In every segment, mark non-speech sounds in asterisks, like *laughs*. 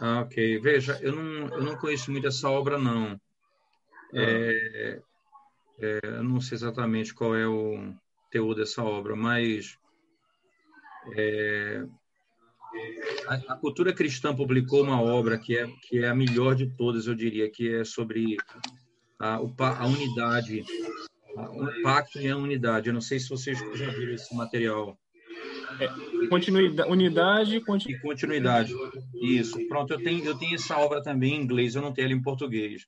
Ah, ok. Veja, eu não, eu não conheço muito essa obra, não. Ah. É, é, eu não sei exatamente qual é o teor dessa obra, mas é, a, a, Cultura Cristã publicou uma obra que é, que é a melhor de todas, eu diria, que é sobre a, a unidade, o pacto e a unidade. Eu não sei se vocês já viram esse material. É, continuidade, unidade continu... e continuidade. Isso. Pronto, eu tenho, eu tenho essa obra também em inglês, eu não tenho ela em português.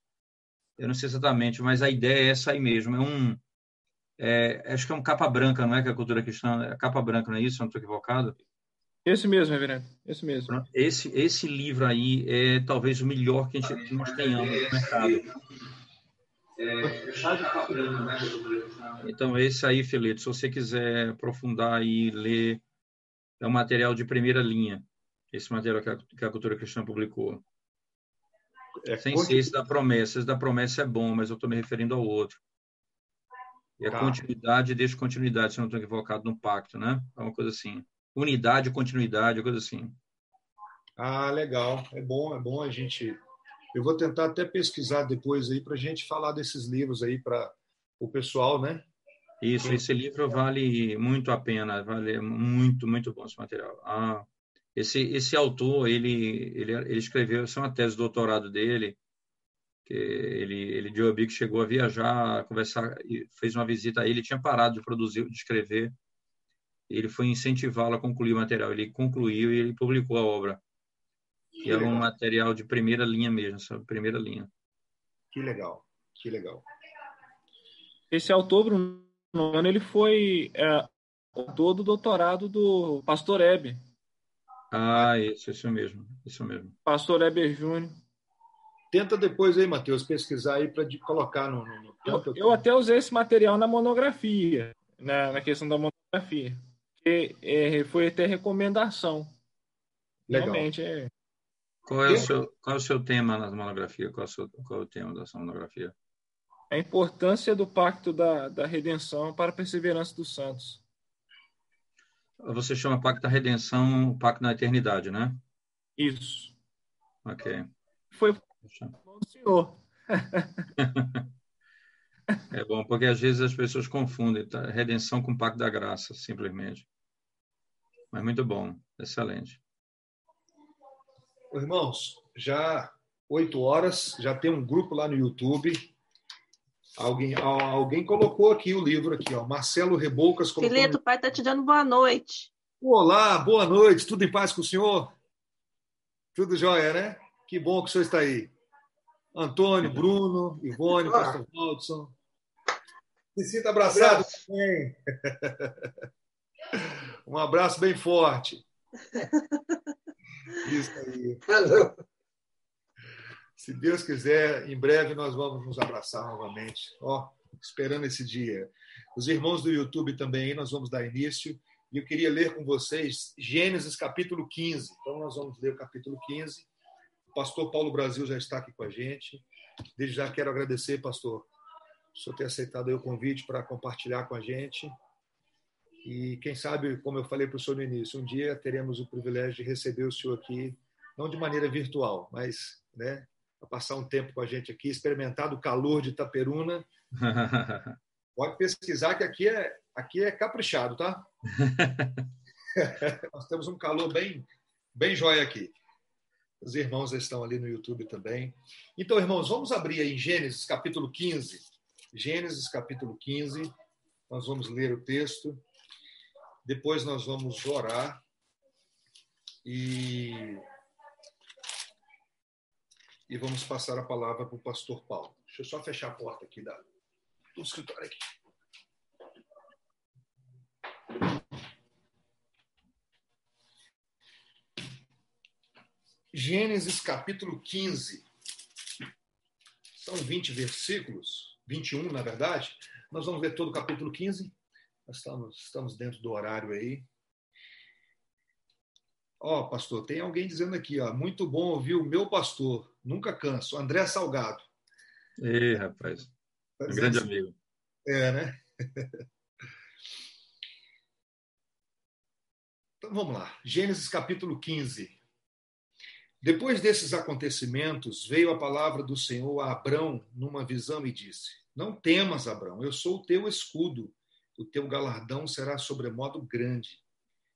Eu não sei exatamente, mas a ideia é essa aí mesmo. É um, é, acho que é um capa branca, não é que a cultura cristã é capa branca, não é isso? Não estou equivocado? Esse mesmo, reverendo. Esse mesmo. Esse, esse livro aí é talvez o melhor que, a gente, que nós tenhamos no mercado. Então, esse aí, Felipe, se você quiser aprofundar e ler, é um material de primeira linha. Esse material que a, que a cultura cristã publicou. É, Sem ser esse da promessa. Esse da promessa é bom, mas eu estou me referindo ao outro. E a tá. continuidade e descontinuidade, se não estou equivocado, no pacto, né? É uma coisa assim. Unidade, continuidade, coisa assim. Ah, legal. É bom, é bom a gente. Eu vou tentar até pesquisar depois aí para a gente falar desses livros aí para o pessoal, né? Isso, esse livro vale muito a pena, vale muito, muito bom esse material. Ah, esse, esse autor, ele, ele, ele escreveu, essa é uma tese de doutorado dele, que ele, ele Joe chegou a viajar, a conversar, fez uma visita a ele, tinha parado de produzir, de escrever, ele foi incentivá-lo a concluir o material. Ele concluiu e ele publicou a obra. Que é um material de primeira linha mesmo, sabe? Primeira linha. Que legal, que legal. Esse autor, Bruno, ele foi é, autor do doutorado do Pastor Hebe. Ah, isso, isso mesmo, isso mesmo. Pastor Heber Júnior. Tenta depois aí, Matheus, pesquisar aí para colocar no. no, no... Eu, eu, até usei esse material na monografia, na, na questão da monografia. Que é, foi até recomendação. Legal. Realmente é. Qual é, o seu, qual é o seu tema na monografia? Qual é o, seu, qual é o tema da sua monografia? A importância do pacto da, da redenção para a perseverança dos santos. Você chama pacto da redenção, pacto da eternidade, né? Isso. Ok. Foi o senhor. *laughs* é bom, porque às vezes as pessoas confundem tá? redenção com pacto da graça, simplesmente. Mas muito bom, excelente. Irmãos, já oito horas, já tem um grupo lá no YouTube. Alguém, alguém colocou aqui o livro aqui, ó. Marcelo Reboucas colocou. Fileto, o pai está te dando boa noite. Olá, boa noite. Tudo em paz com o senhor? Tudo jóia, né? Que bom que o senhor está aí. Antônio, Bruno, Ivone, Pastor Waldson. Se sinta abraçado também. *laughs* Um abraço bem forte. *laughs* Isso aí. Se Deus quiser, em breve nós vamos nos abraçar novamente. Ó, esperando esse dia. Os irmãos do YouTube também, nós vamos dar início. E eu queria ler com vocês Gênesis capítulo 15. Então nós vamos ler o capítulo 15 pastor Paulo Brasil já está aqui com a gente. Desde já quero agradecer, pastor, por senhor ter aceitado o convite para compartilhar com a gente. E quem sabe, como eu falei para o senhor no início, um dia teremos o privilégio de receber o senhor aqui, não de maneira virtual, mas né, passar um tempo com a gente aqui, experimentar o calor de Itaperuna. *laughs* Pode pesquisar que aqui é, aqui é caprichado, tá? *laughs* Nós temos um calor bem, bem jóia aqui. Os irmãos estão ali no YouTube também. Então, irmãos, vamos abrir aí em Gênesis capítulo 15. Gênesis capítulo 15. Nós vamos ler o texto. Depois nós vamos orar. E, e vamos passar a palavra para o pastor Paulo. Deixa eu só fechar a porta aqui da, do escritório aqui. Gênesis capítulo 15. São 20 versículos, 21 na verdade. Nós vamos ler todo o capítulo 15. Nós estamos, estamos dentro do horário aí. Ó, oh, pastor, tem alguém dizendo aqui, ó, muito bom ouvir o meu pastor, nunca canso, André Salgado. Ei, rapaz, um grande assim. amigo. É, né? *laughs* então vamos lá, Gênesis capítulo 15. Depois desses acontecimentos, veio a palavra do Senhor a Abrão numa visão e disse: Não temas, Abrão, eu sou o teu escudo, o teu galardão será sobremodo grande.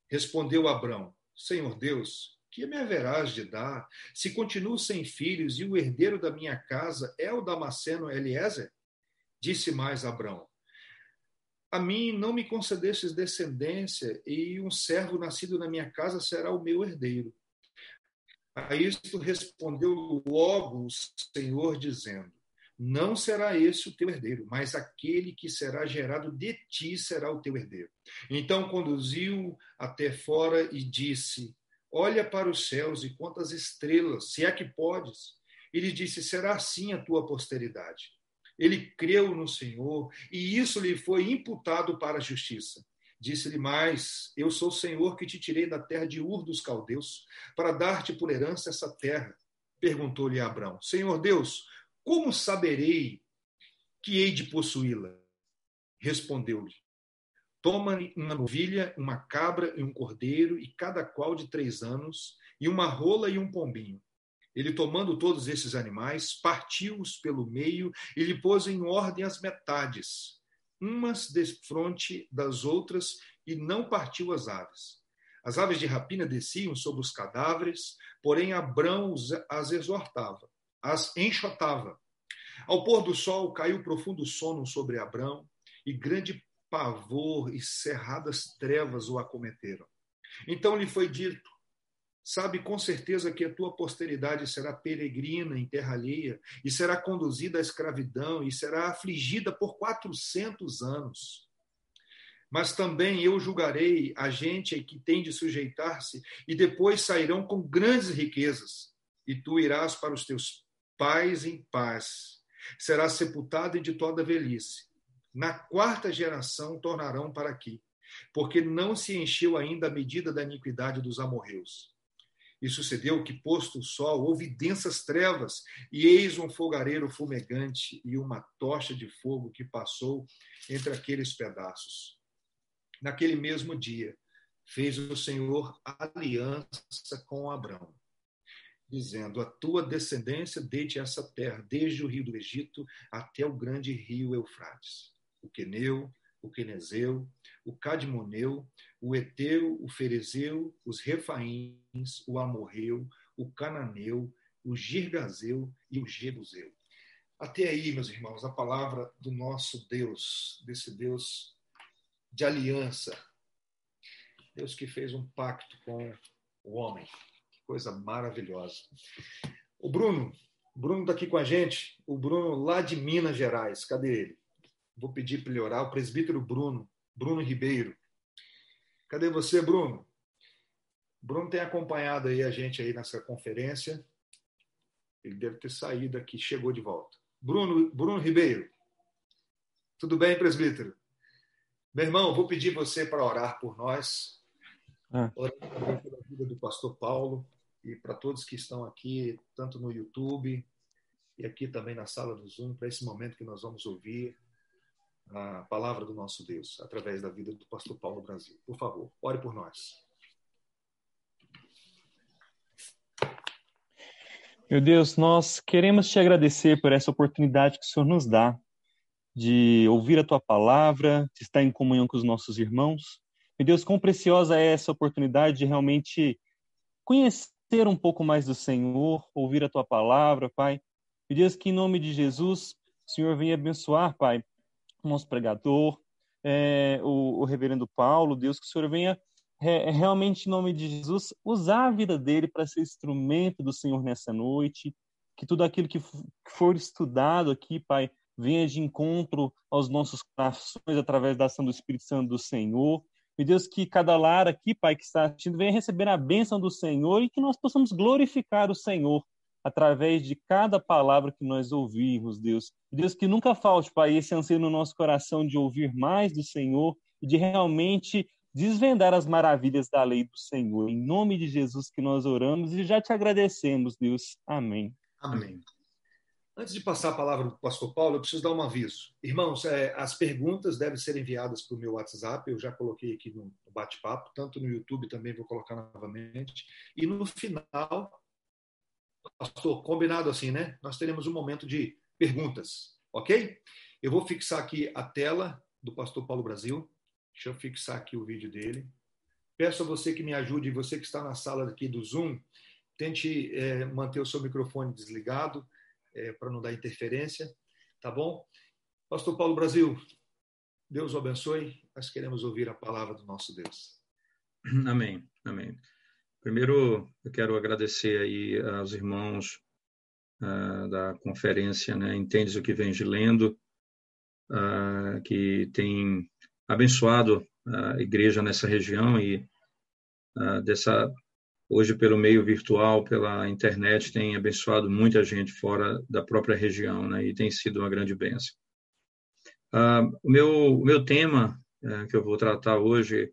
Respondeu Abrão: Senhor Deus, que me haverás de dar, se continuo sem filhos e o herdeiro da minha casa é o Damasceno Eliezer? Disse mais Abrão: A mim não me concedestes descendência, e um servo nascido na minha casa será o meu herdeiro. A isto respondeu logo o Senhor, dizendo: Não será esse o teu herdeiro, mas aquele que será gerado de ti será o teu herdeiro. Então conduziu até fora e disse: Olha para os céus e quantas estrelas, se é que podes. Ele disse: Será assim a tua posteridade. Ele creu no Senhor e isso lhe foi imputado para a justiça. Disse-lhe mais: Eu sou o Senhor que te tirei da terra de Ur dos caldeus para dar-te por herança essa terra. Perguntou-lhe Abraão: Senhor Deus, como saberei que hei de possuí-la? Respondeu-lhe: Toma uma novilha, uma cabra e um cordeiro, e cada qual de três anos, e uma rola e um pombinho. Ele, tomando todos esses animais, partiu-os pelo meio e lhe pôs em ordem as metades, umas de frente das outras, e não partiu as aves. As aves de rapina desciam sobre os cadáveres, porém Abrão as exortava, as enxotava. Ao pôr do sol caiu profundo sono sobre Abrão, e grande pavor e cerradas trevas o acometeram. Então lhe foi dito: Sabe com certeza que a tua posteridade será peregrina em terra alheia, e será conduzida à escravidão, e será afligida por quatrocentos anos. Mas também eu julgarei a gente que tem de sujeitar-se, e depois sairão com grandes riquezas, e tu irás para os teus pais em paz. Serás sepultado de toda velhice na quarta geração tornarão para aqui, porque não se encheu ainda a medida da iniquidade dos amorreus. E sucedeu que, posto o sol, houve densas trevas, e eis um fogareiro fumegante e uma tocha de fogo que passou entre aqueles pedaços. Naquele mesmo dia, fez o Senhor aliança com Abraão, dizendo: A tua descendência deite essa terra, desde o rio do Egito até o grande rio Eufrates o Queneu, o Quenezeu, o Cadmoneu, o Eteu, o Ferezeu, os Refaíns, o Amorreu, o Cananeu, o Girgazeu e o Jebuseu. Até aí, meus irmãos, a palavra do nosso Deus, desse Deus de aliança. Deus que fez um pacto com o homem. Que coisa maravilhosa. O Bruno, Bruno está aqui com a gente, o Bruno lá de Minas Gerais. Cadê ele? Vou pedir para ele orar, o presbítero Bruno, Bruno Ribeiro. Cadê você, Bruno? Bruno tem acompanhado aí a gente aí nessa conferência. Ele deve ter saído aqui, chegou de volta. Bruno, Bruno Ribeiro. Tudo bem, presbítero? Meu irmão, vou pedir você para orar por nós. Ah. Orar pela vida do pastor Paulo e para todos que estão aqui, tanto no YouTube e aqui também na sala do Zoom, para esse momento que nós vamos ouvir a palavra do nosso Deus através da vida do pastor Paulo Brasil. Por favor, ore por nós. Meu Deus, nós queremos te agradecer por essa oportunidade que o Senhor nos dá de ouvir a tua palavra, de estar em comunhão com os nossos irmãos. Meu Deus, quão preciosa é essa oportunidade de realmente conhecer um pouco mais do Senhor, ouvir a tua palavra, Pai. Meu Deus, que em nome de Jesus, o Senhor venha abençoar, Pai, nosso pregador, é, o, o, reverendo Paulo, Deus, que o Senhor venha é, realmente, em nome de Jesus, usar a vida dele para ser instrumento do Senhor nessa noite, que tudo aquilo que for estudado aqui, Pai, venha de encontro aos nossos corações através da ação do Espírito Santo do Senhor. E Deus, que cada lar aqui, Pai, que está assistindo, venha receber a bênção do Senhor e que nós possamos glorificar o Senhor através de cada palavra que nós ouvimos, Deus. Deus, que nunca falte, Pai, esse anseio no nosso coração de ouvir mais do Senhor e de realmente desvendar as maravilhas da lei do Senhor. Em nome de Jesus que nós oramos e já te agradecemos, Deus. Amém. Amém. Antes de passar a palavra para o pastor Paulo, eu preciso dar um aviso. Irmãos, é, as perguntas devem ser enviadas para o meu WhatsApp, eu já coloquei aqui no bate-papo, tanto no YouTube também vou colocar novamente. E no final, Pastor, combinado assim, né? Nós teremos um momento de perguntas, ok? Eu vou fixar aqui a tela do pastor Paulo Brasil. Deixa eu fixar aqui o vídeo dele. Peço a você que me ajude, você que está na sala aqui do Zoom, tente é, manter o seu microfone desligado é, para não dar interferência, tá bom? Pastor Paulo Brasil, Deus o abençoe. Nós queremos ouvir a palavra do nosso Deus. Amém, amém. Primeiro, eu quero agradecer aí aos irmãos uh, da conferência, né? Entendes o que vem de lendo, uh, que tem abençoado a igreja nessa região e uh, dessa hoje pelo meio virtual, pela internet, tem abençoado muita gente fora da própria região, né? E tem sido uma grande bênção. Uh, o, meu, o meu tema que eu vou tratar hoje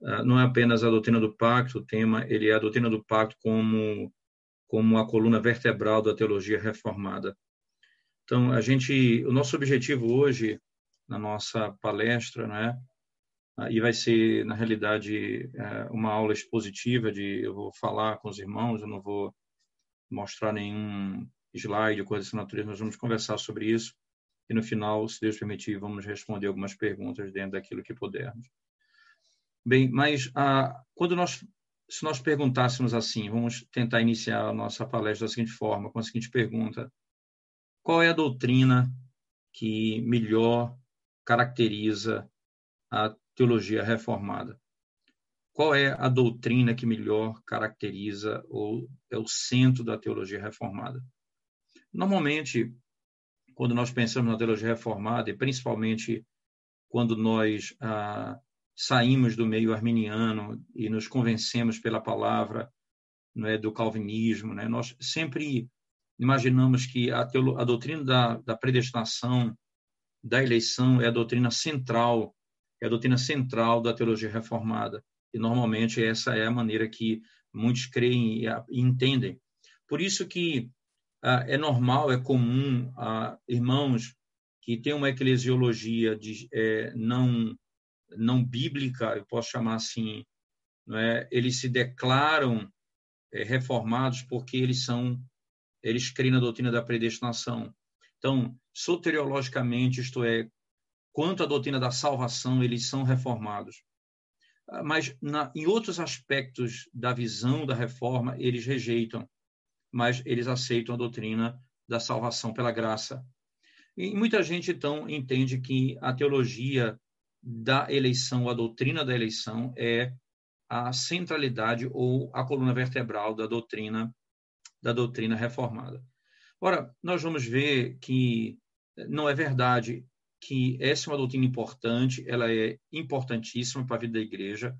não é apenas a doutrina do pacto, o tema ele é a doutrina do pacto como como a coluna vertebral da teologia reformada. Então, a gente, o nosso objetivo hoje na nossa palestra, né, ah, e vai ser, na realidade, é, uma aula expositiva de eu vou falar com os irmãos, eu não vou mostrar nenhum slide ou coisa dessa natureza, nós vamos conversar sobre isso e no final, se Deus permitir, vamos responder algumas perguntas dentro daquilo que pudermos. Bem, mas ah, quando nós, se nós perguntássemos assim, vamos tentar iniciar a nossa palestra da seguinte forma, com a seguinte pergunta: qual é a doutrina que melhor caracteriza a teologia reformada. Qual é a doutrina que melhor caracteriza ou é o centro da teologia reformada? Normalmente, quando nós pensamos na teologia reformada, e principalmente quando nós ah, saímos do meio arminiano e nos convencemos pela palavra é, do calvinismo, né, nós sempre imaginamos que a, teolo, a doutrina da, da predestinação, da eleição, é a doutrina central é a doutrina central da teologia reformada. E normalmente essa é a maneira que muitos creem e, entendem. Por isso que é normal, é comum irmãos que têm uma eclesiologia de, é, não não bíblica, eu posso chamar assim, é? Eles se declaram é, reformados porque eles são eles creem na doutrina da predestinação. Então, soteriologicamente, isto é, quanto à doutrina da salvação, eles são reformados. Ah, mas na, em outros aspectos da visão da reforma, eles rejeitam, mas eles aceitam a doutrina da salvação pela graça. E muita gente, então, entende que a teologia da eleição, a doutrina da eleição, é a centralidade ou a coluna vertebral da doutrina da doutrina reformada. Ora, nós vamos ver que não é verdade que essa é uma doutrina importante, ela é importantíssima para a vida da igreja,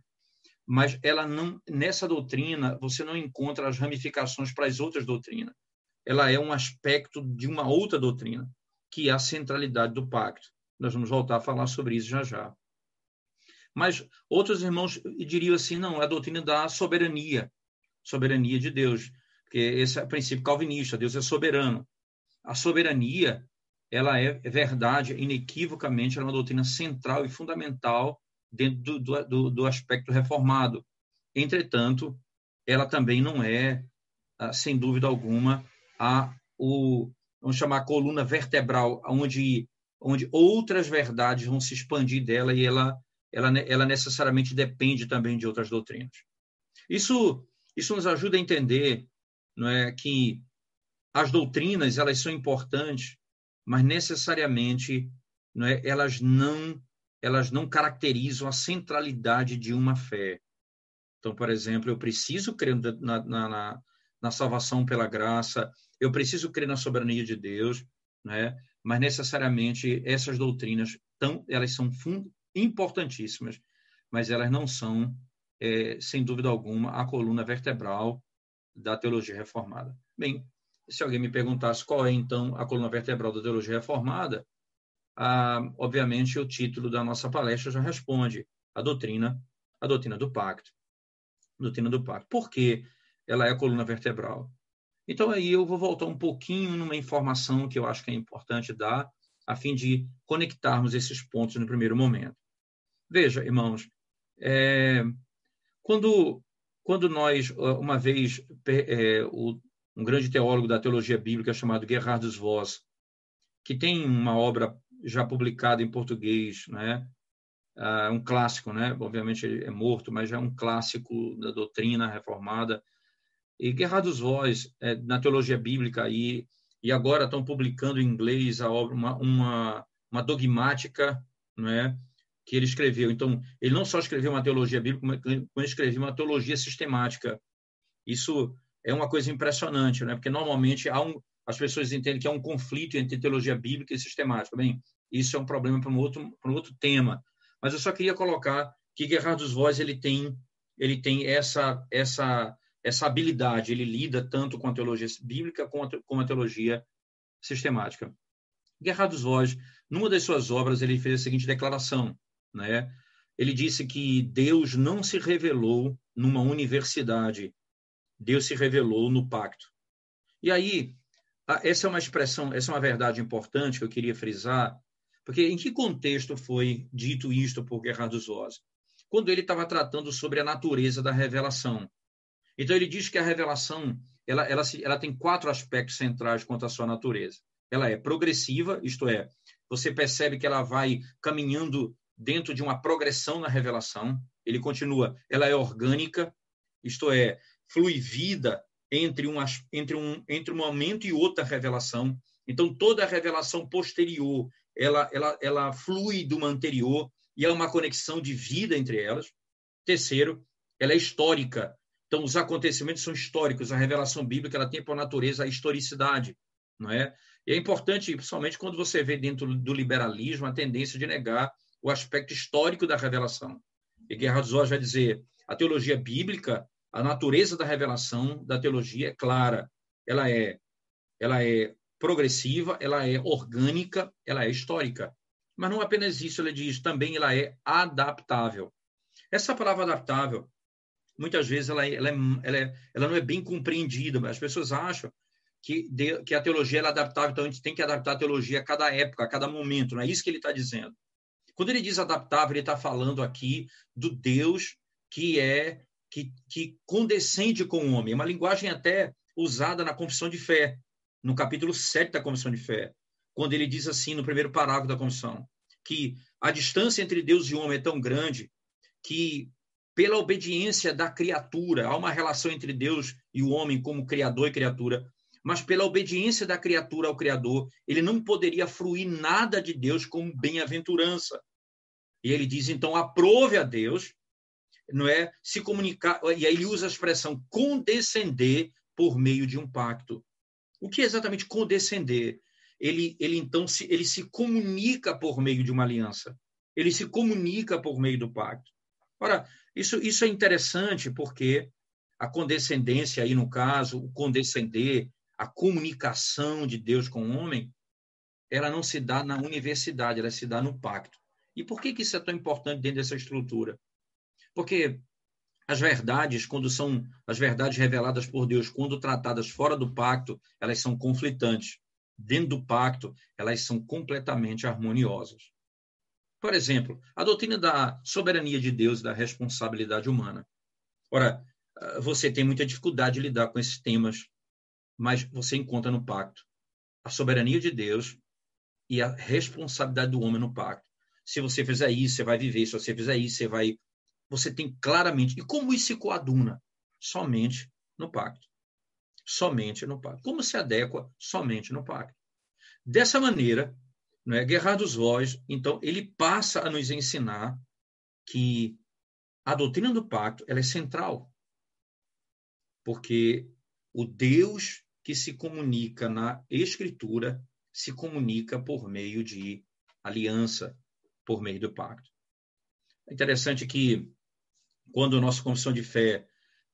mas ela não nessa doutrina você não encontra as ramificações para as outras doutrinas. Ela é um aspecto de uma outra doutrina, que é a centralidade do pacto. Nós vamos voltar a falar sobre isso já já. Mas outros irmãos diriam assim, não, a doutrina da soberania, soberania de Deus, porque esse é o princípio calvinista, Deus é soberano. A soberania ela é verdade, inequivocamente, ela é uma doutrina central e fundamental dentro do, do, do aspecto reformado. Entretanto, ela também não é, ah, sem dúvida alguma, a, o, vamos chamar, a coluna vertebral, onde, onde outras verdades vão se expandir dela e ela, ela, ela necessariamente depende também de outras doutrinas. Isso, isso nos ajuda a entender não é, que as doutrinas elas são importantes mas necessariamente não é, elas não elas não caracterizam a centralidade de uma fé. Então, por exemplo, eu preciso crer na, na, na, na salvação pela graça, eu preciso crer na soberania de Deus, né? Mas necessariamente essas doutrinas tão, elas são importantíssimas, mas elas não são, é, sem dúvida alguma, a coluna vertebral da teologia reformada. Bem, se alguém me perguntasse qual é, então, a coluna vertebral da teologia reformada, ah, obviamente o título da nossa palestra já responde a doutrina, a doutrina do pacto. A doutrina do pacto. Por que ela é a coluna vertebral? Então, aí eu vou voltar um pouquinho numa informação que eu acho que é importante dar, a fim de conectarmos esses pontos no primeiro momento. Veja, irmãos, é, quando, quando nós, uma vez, é, o um grande teólogo da teologia bíblica chamado Gerhardus Voss, que tem uma obra já publicada em português, né? Uh, um clássico, né? Obviamente ele é morto, mas já é um clássico da doutrina reformada. E Gerhardus Voss, é, na teologia bíblica, e, e agora estão publicando em inglês a obra, uma, uma, uma dogmática, né? Que ele escreveu. Então, ele não só escreveu uma teologia bíblica, mas ele escreveu uma teologia sistemática. Isso é uma coisa impressionante, né? Porque normalmente há um, as pessoas entendem que há um conflito entre teologia bíblica e sistemática. Bem, isso é um problema para um outro, para um outro tema. Mas eu só queria colocar que Gerhardus Voss ele tem, ele tem essa, essa, essa habilidade. Ele lida tanto com a teologia bíblica a, com a teologia sistemática. Gerhardus Voss, numa das suas obras, ele fez a seguinte declaração, né? Ele disse que Deus não se revelou numa universidade Deus se revelou no pacto. E aí, essa é uma expressão, essa é uma verdade importante que eu queria frisar, porque em que contexto foi dito isto por Gerardo Zosa? Quando ele estava tratando sobre a natureza da revelação. Então ele diz que a revelação ela, ela, ela tem quatro aspectos centrais quanto à sua natureza. Ela é progressiva, isto é, você percebe que ela vai caminhando dentro de uma progressão na revelação. Ele continua, ela é orgânica, isto é, flui vida entre um, entre, um, entre um momento e outra revelação. Então, toda a revelação posterior, ela, ela, ela flui de uma anterior e há uma conexão de vida entre elas. Terceiro, ela é histórica. Então, os acontecimentos são históricos. A revelação bíblica ela tem por natureza a historicidade, não é? E é importante, principalmente quando você vê dentro do liberalismo a tendência de negar o aspecto histórico da revelação. E Gerhard Zoll vai dizer, a teologia bíblica a natureza da revelação da teologia é clara. Ela é, ela é progressiva, ela é orgânica, ela é histórica. Mas não apenas isso, ele diz, também ela é adaptável. Essa palavra adaptável, muitas vezes, ela, é, ela, é, ela, é, ela não é bem compreendida. As pessoas acham que, de, que a teologia é adaptável, então a gente tem que adaptar a teologia a cada época, a cada momento. Não é isso que ele está dizendo. Quando ele diz adaptável, ele está falando aqui do Deus que é que, que condescende com o homem. É uma linguagem até usada na Confissão de Fé, no capítulo 7 da Confissão de Fé, quando ele diz assim, no primeiro parágrafo da Confissão, que a distância entre Deus e o homem é tão grande que, pela obediência da criatura, há uma relação entre Deus e o homem como criador e criatura, mas pela obediência da criatura ao Criador, ele não poderia fruir nada de Deus como bem-aventurança. E ele diz, então, aprove a Deus não é se comunicar, e aí ele usa a expressão condescender por meio de um pacto. O que é exatamente condescender? Ele, ele então se, ele se comunica por meio de uma aliança. Ele se comunica por meio do pacto. Ora, isso, isso é interessante porque a condescendência aí no caso, o condescender, a comunicação de Deus com o homem, ela não se dá na universidade, ela se dá no pacto. E por que, que isso é tão importante dentro dessa estrutura? Porque as verdades, quando são as verdades reveladas por Deus, quando tratadas fora do pacto, elas são conflitantes. Dentro do pacto, elas são completamente harmoniosas. Por exemplo, a doutrina da soberania de Deus e da responsabilidade humana. Ora, você tem muita dificuldade de lidar com esses temas, mas você encontra no pacto a soberania de Deus e a responsabilidade do homem no pacto. Se você fizer isso, você vai viver. Se você fizer isso, você vai você tem claramente. E como isso se coaduna? Somente no pacto. Somente no pacto. Como se adequa? Somente no pacto. Dessa maneira, não é? Guerra dos Voz, então, ele passa a nos ensinar que a doutrina do pacto ela é central. Porque o Deus que se comunica na Escritura se comunica por meio de aliança, por meio do pacto. É interessante que quando a nossa Confissão de Fé,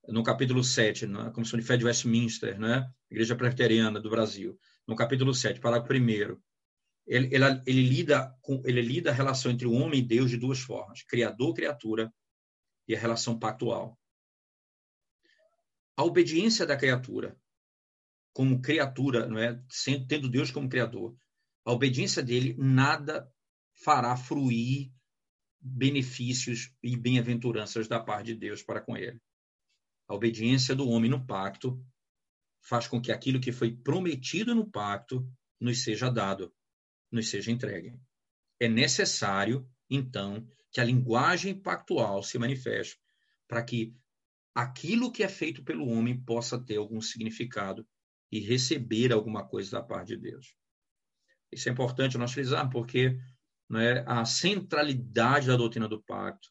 no capítulo 7, na Confissão de Fé de Westminster, né, Igreja Presbiteriana do Brasil, no capítulo 7, parágrafo 1, ele, ele, ele, lida com, ele lida a relação entre o homem e Deus de duas formas: criador, criatura e a relação pactual. A obediência da criatura, como criatura, não é, tendo Deus como criador, a obediência dele nada fará fruir benefícios e bem-aventuranças da parte de Deus para com ele. A obediência do homem no pacto faz com que aquilo que foi prometido no pacto nos seja dado, nos seja entregue. É necessário, então, que a linguagem pactual se manifeste para que aquilo que é feito pelo homem possa ter algum significado e receber alguma coisa da parte de Deus. Isso é importante nós frisar, porque né, a centralidade da doutrina do pacto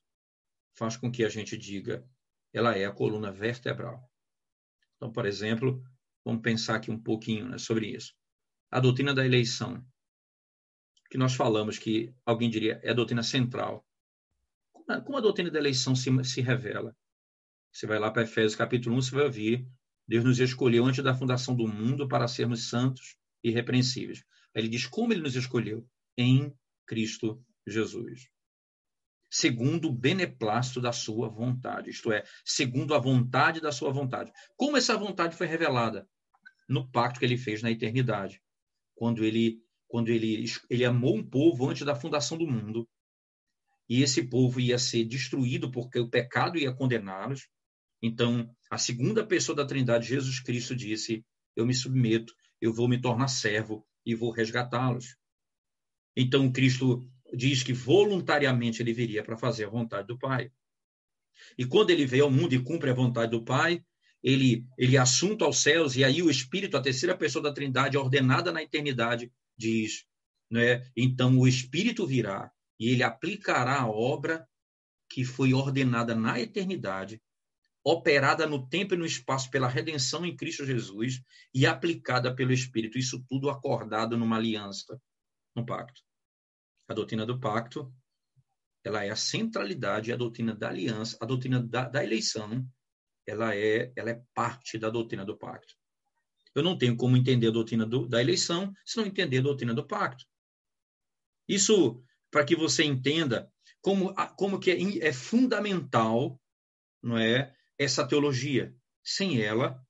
faz com que a gente diga ela é a coluna vertebral. Então, por exemplo, vamos pensar aqui um pouquinho né, sobre isso. A doutrina da eleição, que nós falamos que alguém diria é a doutrina central. Como a doutrina da eleição se, se revela? Você vai lá para Efésios capítulo 1, você vai ouvir Deus nos escolheu antes da fundação do mundo para sermos santos e irrepreensíveis. Aí ele diz como ele nos escolheu? Em Cristo Jesus. Segundo o beneplácito da sua vontade, isto é, segundo a vontade da sua vontade. Como essa vontade foi revelada? No pacto que ele fez na eternidade, quando ele quando ele, ele amou um povo antes da fundação do mundo, e esse povo ia ser destruído porque o pecado ia condená-los. Então, a segunda pessoa da Trindade, Jesus Cristo, disse: Eu me submeto, eu vou me tornar servo e vou resgatá-los. Então, Cristo diz que voluntariamente ele viria para fazer a vontade do Pai. E quando ele veio ao mundo e cumpre a vontade do Pai, ele, ele é assunto aos céus, e aí o Espírito, a terceira pessoa da Trindade, ordenada na eternidade, diz, né? Então o Espírito virá e ele aplicará a obra que foi ordenada na eternidade, operada no tempo e no espaço pela redenção em Cristo Jesus e aplicada pelo Espírito. Isso tudo acordado numa aliança, no pacto. A doutrina do pacto, ela é a centralidade, a doutrina da aliança, a doutrina da, da eleição, ela é, ela é parte da doutrina do pacto. Eu não tenho como entender a doutrina do, da eleição se não entender a doutrina do pacto. Isso para que você entenda como, como que é, é fundamental não é, essa teologia. Sem ela,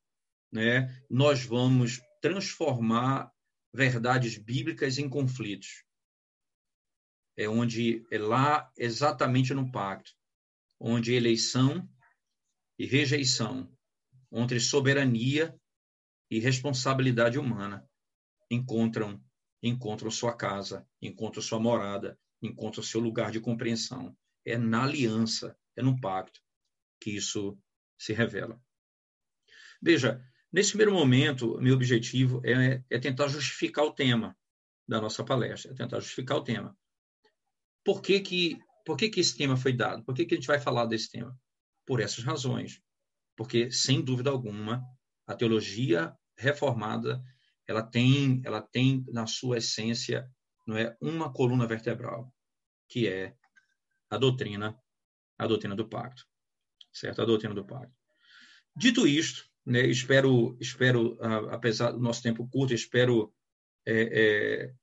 né, nós vamos transformar verdades bíblicas em conflitos. É onde é lá exatamente no pacto, onde eleição e rejeição, onde soberania e responsabilidade humana encontram encontram sua casa, encontram sua morada, encontram seu lugar de compreensão. É na aliança, é no pacto que isso se revela. Veja, nesse primeiro momento, meu objetivo é, é tentar justificar o tema da nossa palestra, é tentar justificar o tema. Por que que, por que, que esse tema foi dado? Por que, que a gente vai falar desse tema? Por essas razões. Porque, sem dúvida alguma, a teologia reformada, ela tem, ela tem na sua essência, não é, uma coluna vertebral, que é a doutrina, a doutrina do pacto, certo? A doutrina do pacto. Dito isto, né, espero, espero, apesar do nosso tempo curto, espero é, é,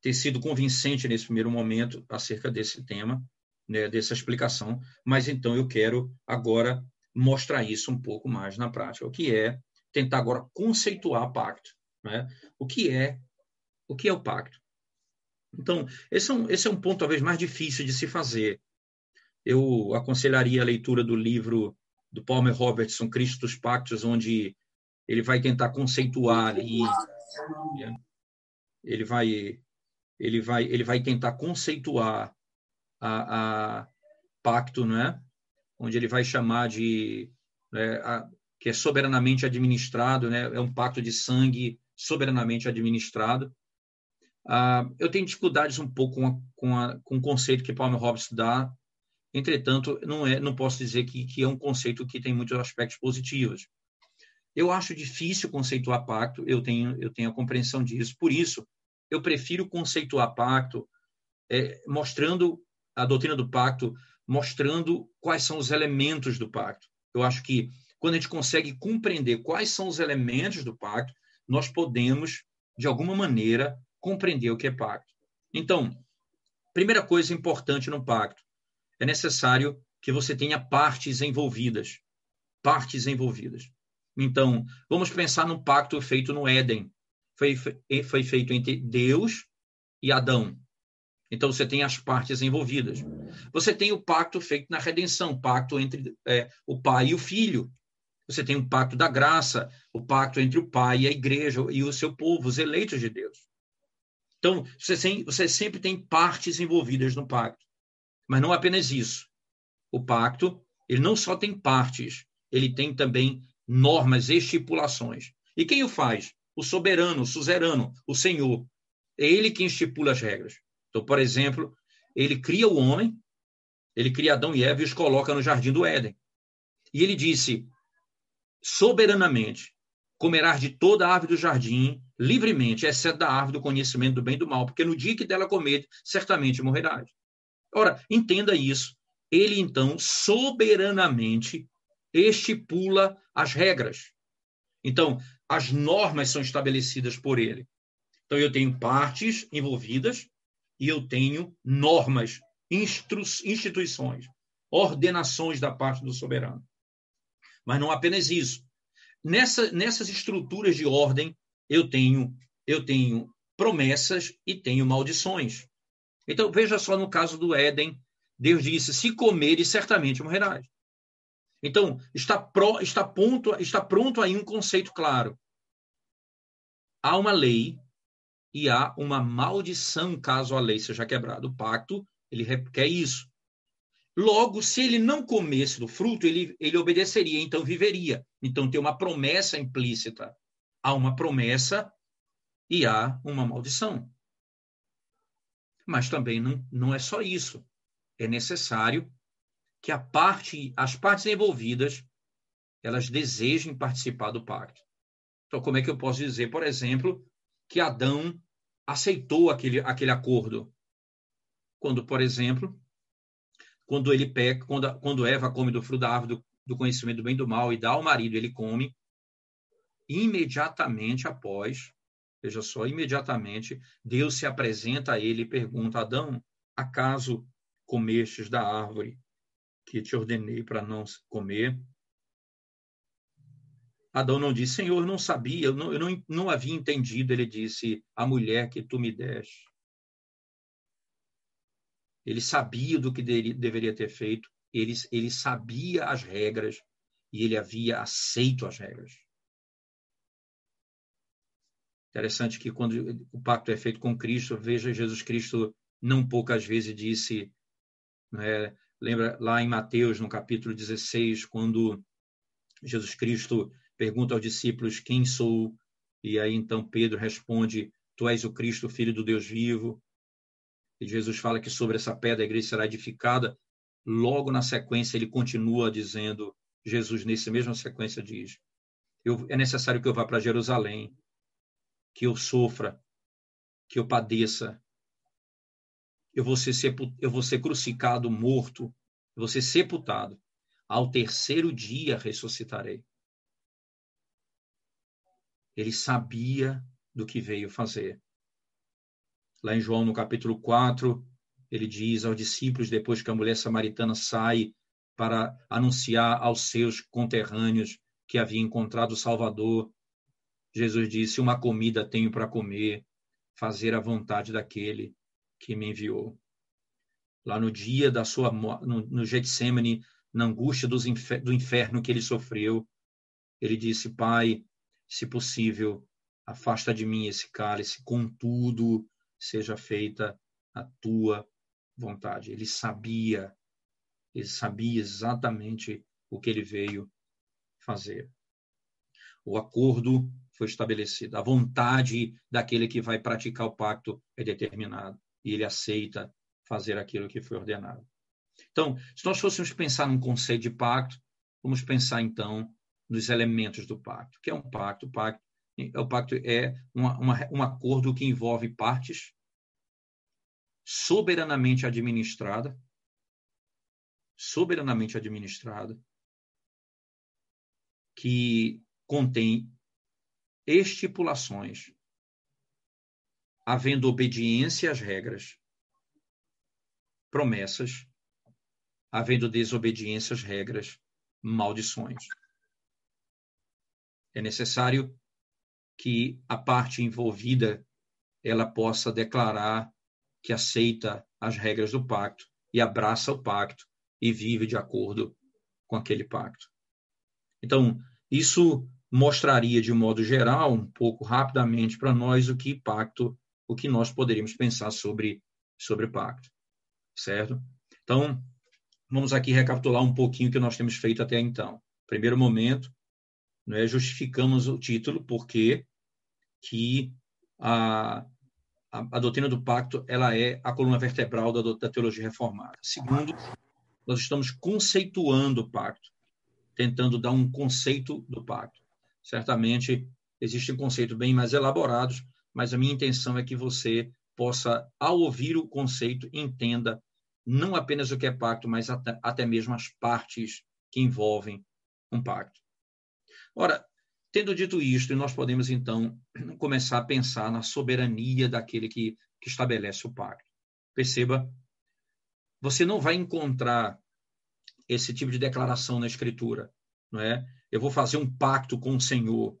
ter sido convincente nesse primeiro momento acerca desse tema, né, dessa explicação, mas então eu quero agora mostrar isso um pouco mais na prática, o que é tentar agora conceituar pacto. Né? O que é o que é o pacto? Então, esse é, um, esse é um ponto talvez mais difícil de se fazer. Eu aconselharia a leitura do livro do Palmer Robertson, Cristo dos Pactos, onde ele vai tentar conceituar e ele vai ele vai ele vai tentar conceituar a, a pacto, é? Onde ele vai chamar de né, a, que é soberanamente administrado, né? é um pacto de sangue soberanamente administrado. Ah, eu tenho dificuldades um pouco com, a, com, a, com o conceito que Palmer Hobbes dá, entretanto, não, é, não posso dizer que, que é um conceito que tem muitos aspectos positivos. Eu acho difícil conceituar pacto, eu tenho, eu tenho a compreensão disso, por isso, eu prefiro conceituar pacto é, mostrando a doutrina do pacto, mostrando quais são os elementos do pacto. Eu acho que quando a gente consegue compreender quais são os elementos do pacto, nós podemos, de alguma maneira, compreender o que é pacto. Então, primeira coisa importante no pacto, é necessário que você tenha partes envolvidas. Partes envolvidas. Então, vamos pensar no pacto feito no Éden. Foi, foi feito entre Deus e Adão. Então, você tem as partes envolvidas. Você tem o pacto feito na redenção, pacto entre é, o pai e o filho. Você tem um pacto da graça, o pacto entre o Pai e a igreja e o seu povo, os eleitos de Deus. Então, você, tem, você sempre tem partes envolvidas no pacto. Mas não apenas isso. O pacto, ele não só tem partes, ele tem também normas, estipulações. E quem o faz? O soberano, o suzerano, o Senhor. É ele quem estipula as regras. Então, por exemplo, ele cria o homem, ele cria Adão e Eva e os coloca no jardim do Éden. E ele disse: soberanamente comerás de toda a árvore do jardim livremente, exceto da árvore do conhecimento do bem e do mal, porque no dia que dela comer, certamente morrerás. Ora, entenda isso. Ele então soberanamente estipula as regras. Então, as normas são estabelecidas por ele. Então, eu tenho partes envolvidas e eu tenho normas, instituições, ordenações da parte do soberano. Mas não apenas isso. Nessa, nessas estruturas de ordem, eu tenho, eu tenho promessas e tenho maldições. Então, veja só no caso do Éden, Deus disse: se comeres, certamente morrerás. Então, está, pro, está, ponto, está pronto aí um conceito claro. Há uma lei e há uma maldição caso a lei seja quebrada. O pacto, ele requer isso. Logo, se ele não comesse do fruto, ele, ele obedeceria, então viveria. Então tem uma promessa implícita. Há uma promessa e há uma maldição. Mas também não, não é só isso. É necessário que a parte, as partes envolvidas elas desejem participar do pacto. Então, como é que eu posso dizer, por exemplo, que Adão aceitou aquele, aquele acordo? Quando, por exemplo, quando ele peca, quando, quando Eva come do fruto da árvore do, do conhecimento do bem e do mal e dá ao marido, ele come, imediatamente após, veja só, imediatamente, Deus se apresenta a ele e pergunta: Adão, acaso comestes da árvore que te ordenei para não comer? Adão não disse, Senhor, não sabia, eu não, eu não, não havia entendido. Ele disse, a mulher que tu me deste. Ele sabia do que deveria ter feito, ele, ele sabia as regras e ele havia aceito as regras. Interessante que quando o pacto é feito com Cristo, veja Jesus Cristo não poucas vezes disse, né, lembra lá em Mateus, no capítulo 16, quando Jesus Cristo pergunta aos discípulos quem sou, e aí então Pedro responde, tu és o Cristo, filho do Deus vivo. Jesus fala que sobre essa pedra a igreja será edificada. Logo na sequência, ele continua dizendo, Jesus, nessa mesma sequência, diz: eu, é necessário que eu vá para Jerusalém, que eu sofra, que eu padeça. Eu vou ser, eu vou ser crucificado, morto, eu vou ser sepultado. Ao terceiro dia ressuscitarei. Ele sabia do que veio fazer. Lá em João, no capítulo 4, ele diz aos discípulos, depois que a mulher samaritana sai para anunciar aos seus conterrâneos que havia encontrado o Salvador, Jesus disse: Uma comida tenho para comer, fazer a vontade daquele que me enviou. Lá no dia da sua no, no Getsemane, na angústia infer, do inferno que ele sofreu, ele disse: Pai, se possível, afasta de mim esse cálice, contudo, seja feita a tua vontade. Ele sabia, ele sabia exatamente o que ele veio fazer. O acordo foi estabelecido, a vontade daquele que vai praticar o pacto é determinada e ele aceita fazer aquilo que foi ordenado. Então, se nós fôssemos pensar num conceito de pacto, vamos pensar então nos elementos do pacto. O que é um pacto? O pacto o pacto é uma, uma, um acordo que envolve partes soberanamente administrada, soberanamente administrada, que contém estipulações, havendo obediência às regras, promessas, havendo desobediência às regras, maldições. É necessário que a parte envolvida ela possa declarar que aceita as regras do pacto e abraça o pacto e vive de acordo com aquele pacto. Então, Isso mostraria de modo geral, um pouco rapidamente para nós o que pacto, o que nós poderíamos pensar sobre sobre pacto, certo? Então, vamos aqui recapitular um pouquinho o que nós temos feito até então. Primeiro momento, é justificamos o título porque que a, a, a, doutrina do pacto ela é a coluna vertebral da, da teologia reformada. Segundo, nós estamos conceituando o pacto, tentando dar um conceito do pacto. Certamente existem conceitos bem mais elaborados, mas a minha intenção é que você possa, ao ouvir o conceito, entenda não apenas o que é pacto, mas até, até mesmo as partes que envolvem um pacto. Ora, tendo dito isto, nós podemos então começar a pensar na soberania daquele que, que estabelece o pacto. Perceba, você não vai encontrar esse tipo de declaração na Escritura, não é? Eu vou fazer um pacto com o Senhor.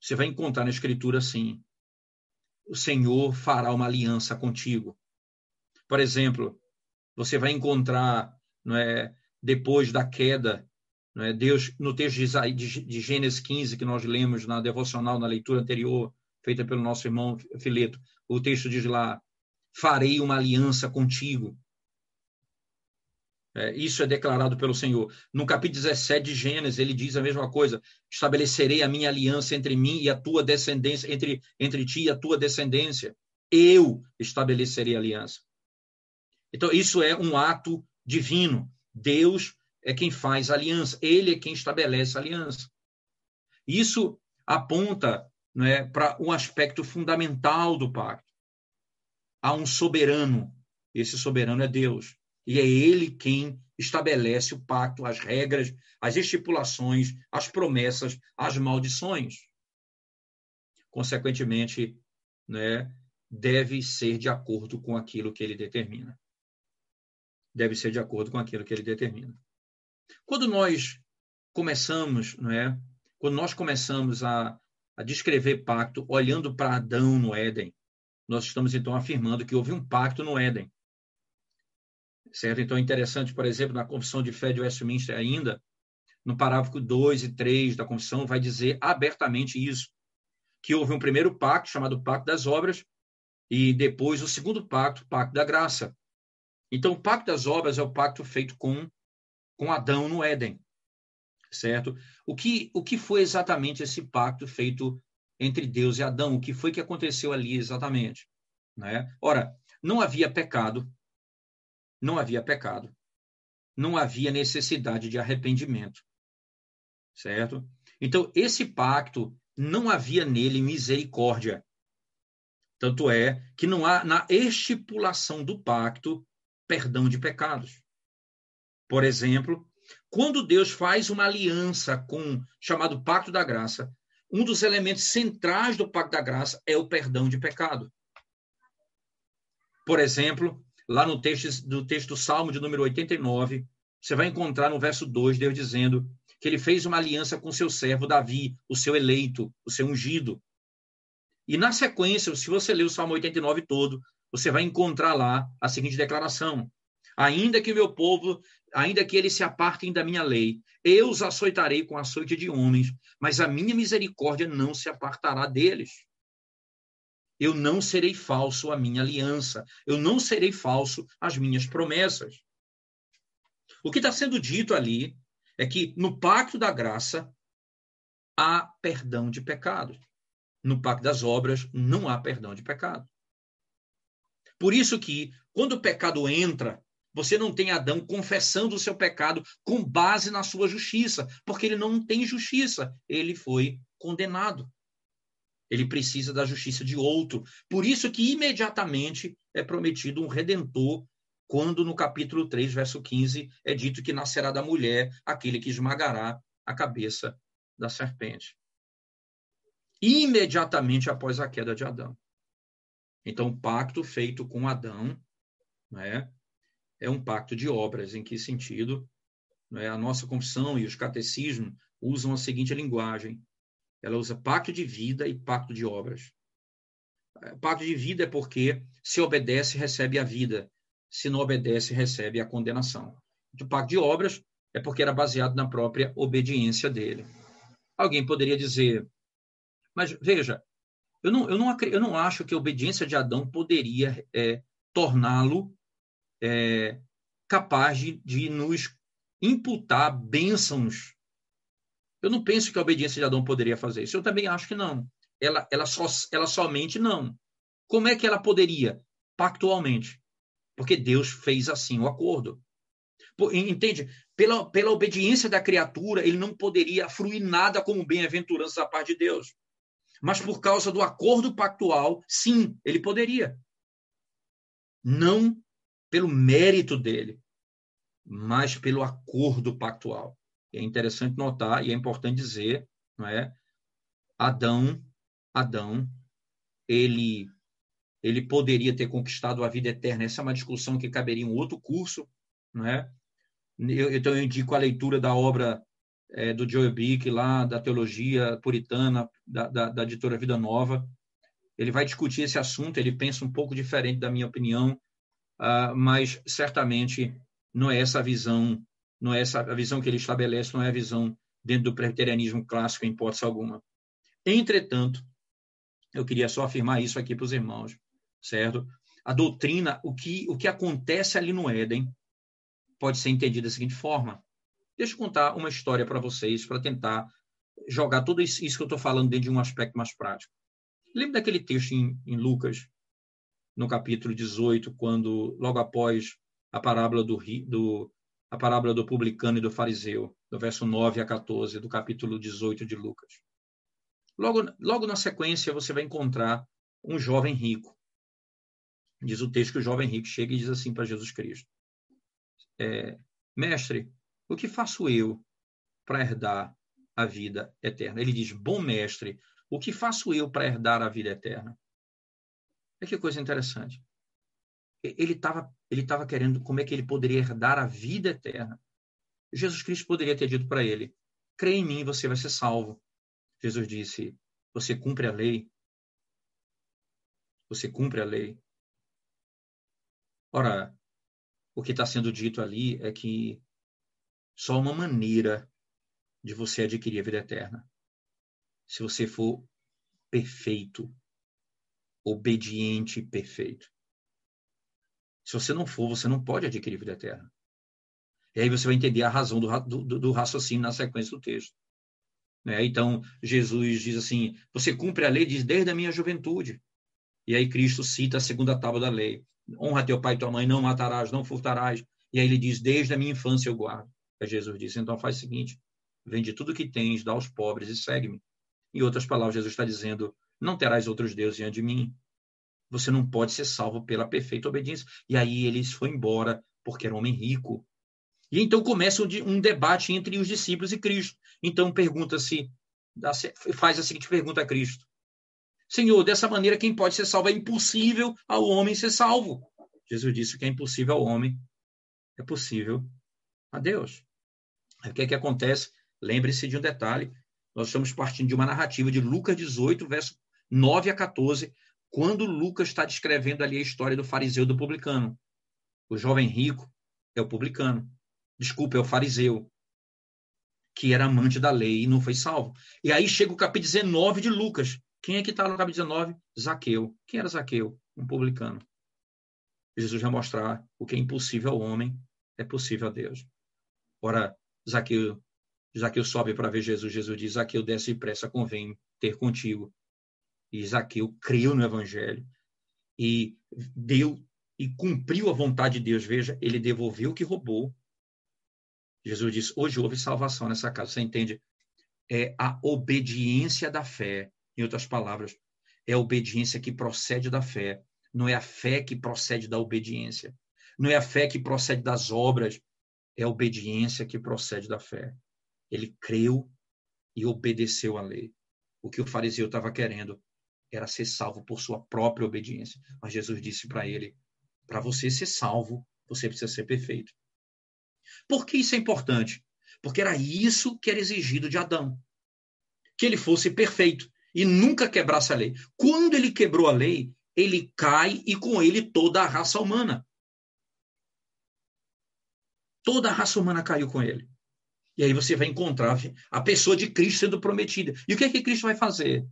Você vai encontrar na Escritura assim: o Senhor fará uma aliança contigo. Por exemplo, você vai encontrar, não é, depois da queda, é, Deus no texto de Gênesis 15 que nós lemos na devocional na leitura anterior feita pelo nosso irmão Fileto, o texto diz lá: farei uma aliança contigo. É, isso é declarado pelo Senhor. No capítulo 17 de Gênesis, ele diz a mesma coisa: estabelecerei a minha aliança entre mim e a tua descendência, entre, entre ti e a tua descendência. Eu estabelecerei a aliança. Então, isso é um ato divino. Deus é quem faz aliança, ele é quem estabelece aliança. Isso aponta é, para um aspecto fundamental do pacto. Há um soberano, esse soberano é Deus. E é ele quem estabelece o pacto, as regras, as estipulações, as promessas, as maldições. Consequentemente, né, deve ser de acordo com aquilo que ele determina. Deve ser de acordo com aquilo que ele determina. Quando nós começamos, não é? Quando nós começamos a, a descrever pacto olhando para Adão no Éden, nós estamos então afirmando que houve um pacto no Éden. Certo? Então é interessante, por exemplo, na Confissão de Fé de Westminster ainda, no parágrafo 2 e 3 da Confissão, vai dizer abertamente isso, que houve um primeiro pacto, chamado Pacto das Obras, e depois o segundo pacto, Pacto da Graça. Então, o Pacto das Obras é o pacto feito com, com Adão no Éden, certo? O que, o que foi exatamente esse pacto feito entre Deus e Adão? O que foi que aconteceu ali exatamente? Né? Ora, não havia pecado, não havia pecado, não havia necessidade de arrependimento, certo? Então, esse pacto não havia nele misericórdia. Tanto é que não há na estipulação do pacto perdão de pecados. Por exemplo, quando Deus faz uma aliança com chamado pacto da graça, um dos elementos centrais do pacto da graça é o perdão de pecado. Por exemplo, lá no texto do texto do Salmo de número 89, você vai encontrar no verso 2 Deus dizendo que ele fez uma aliança com seu servo Davi, o seu eleito, o seu ungido. E na sequência, se você ler o Salmo 89 todo, você vai encontrar lá a seguinte declaração: Ainda que o meu povo, ainda que eles se apartem da minha lei, eu os açoitarei com açoite de homens, mas a minha misericórdia não se apartará deles. Eu não serei falso à minha aliança. Eu não serei falso às minhas promessas. O que está sendo dito ali é que no pacto da graça há perdão de pecado. No pacto das obras não há perdão de pecado. Por isso que quando o pecado entra, você não tem Adão confessando o seu pecado com base na sua justiça, porque ele não tem justiça, ele foi condenado. Ele precisa da justiça de outro. Por isso que imediatamente é prometido um redentor, quando no capítulo 3, verso 15, é dito que nascerá da mulher aquele que esmagará a cabeça da serpente. Imediatamente após a queda de Adão. Então, o pacto feito com Adão né, é um pacto de obras. Em que sentido? Né, a nossa confissão e os catecismos usam a seguinte linguagem: ela usa pacto de vida e pacto de obras. Pacto de vida é porque se obedece, recebe a vida. Se não obedece, recebe a condenação. O pacto de obras é porque era baseado na própria obediência dele. Alguém poderia dizer, mas veja, eu não, eu não, eu não acho que a obediência de Adão poderia é, torná-lo é, capaz de, de nos imputar bênçãos. Eu não penso que a obediência de Adão poderia fazer isso. Eu também acho que não. Ela, ela, só, ela somente não. Como é que ela poderia? Pactualmente. Porque Deus fez assim o acordo. Entende? Pela, pela obediência da criatura, ele não poderia fruir nada como bem-aventurança da parte de Deus. Mas por causa do acordo pactual, sim, ele poderia. Não pelo mérito dele, mas pelo acordo pactual. é interessante notar e é importante dizer, não é? Adão, Adão, ele ele poderia ter conquistado a vida eterna. Essa é uma discussão que caberia em um outro curso, não é? Eu, então eu indico a leitura da obra é, do Joe Bick lá da teologia puritana da, da, da editora Vida Nova. Ele vai discutir esse assunto. Ele pensa um pouco diferente da minha opinião, mas certamente não é essa a visão, não é essa a visão que ele estabelece, não é a visão dentro do presbiterianismo clássico em hipótese alguma. Entretanto, eu queria só afirmar isso aqui para os irmãos, certo? A doutrina, o que o que acontece ali no Éden, pode ser entendido da seguinte forma. Deixa eu contar uma história para vocês, para tentar jogar tudo isso que eu estou falando dentro de um aspecto mais prático. Lembra daquele texto em, em Lucas, no capítulo 18, quando, logo após a parábola do, do, a parábola do publicano e do fariseu, do verso 9 a 14 do capítulo 18 de Lucas. Logo, logo na sequência, você vai encontrar um jovem rico. Diz o texto que o jovem rico chega e diz assim para Jesus Cristo: é, Mestre, o que faço eu para herdar a vida eterna? Ele diz: Bom mestre, o que faço eu para herdar a vida eterna? É que coisa interessante. Ele estava ele tava querendo como é que ele poderia herdar a vida eterna. Jesus Cristo poderia ter dito para ele: crê em mim, você vai ser salvo. Jesus disse: você cumpre a lei. Você cumpre a lei. Ora, o que está sendo dito ali é que só uma maneira de você adquirir a vida eterna. Se você for perfeito, obediente e perfeito. Se você não for, você não pode adquirir vida eterna. E aí você vai entender a razão do, do, do raciocínio na sequência do texto. Né? Então, Jesus diz assim: Você cumpre a lei diz, desde a minha juventude. E aí Cristo cita a segunda tábua da lei: Honra teu pai e tua mãe, não matarás, não furtarás. E aí ele diz: Desde a minha infância eu guardo. É Jesus disse. Então faz o seguinte: vende tudo que tens, dá aos pobres e segue-me. Em outras palavras, Jesus está dizendo: não terás outros deuses diante de mim. Você não pode ser salvo pela perfeita obediência. E aí ele foi embora porque era um homem rico. E então começa um debate entre os discípulos e Cristo. Então pergunta-se, faz a seguinte pergunta a Cristo: Senhor, dessa maneira quem pode ser salvo? É impossível ao homem ser salvo. Jesus disse que é impossível ao homem, é possível a Deus. O que é que acontece? Lembre-se de um detalhe. Nós estamos partindo de uma narrativa de Lucas 18, verso 9 a 14, quando Lucas está descrevendo ali a história do fariseu e do publicano. O jovem rico é o publicano. Desculpa, é o fariseu, que era amante da lei e não foi salvo. E aí chega o capítulo 19 de Lucas. Quem é que está no capítulo 19? Zaqueu. Quem era Zaqueu? Um publicano. Jesus vai mostrar o que é impossível ao homem é possível a Deus. Ora, Zaqueu, Zaqueu sobe para ver Jesus. Jesus diz: Zaqueu, desce depressa, convém ter contigo. E Zaqueu creu no Evangelho e deu e cumpriu a vontade de Deus. Veja, ele devolveu o que roubou. Jesus diz: Hoje houve salvação nessa casa. Você entende? É a obediência da fé. Em outras palavras, é a obediência que procede da fé. Não é a fé que procede da obediência. Não é a fé que procede das obras. É a obediência que procede da fé. Ele creu e obedeceu à lei. O que o fariseu estava querendo era ser salvo por sua própria obediência. Mas Jesus disse para ele: para você ser salvo, você precisa ser perfeito. Por que isso é importante? Porque era isso que era exigido de Adão. Que ele fosse perfeito e nunca quebrasse a lei. Quando ele quebrou a lei, ele cai e com ele toda a raça humana. Toda a raça humana caiu com ele. E aí você vai encontrar a pessoa de Cristo sendo prometida. E o que é que Cristo vai fazer?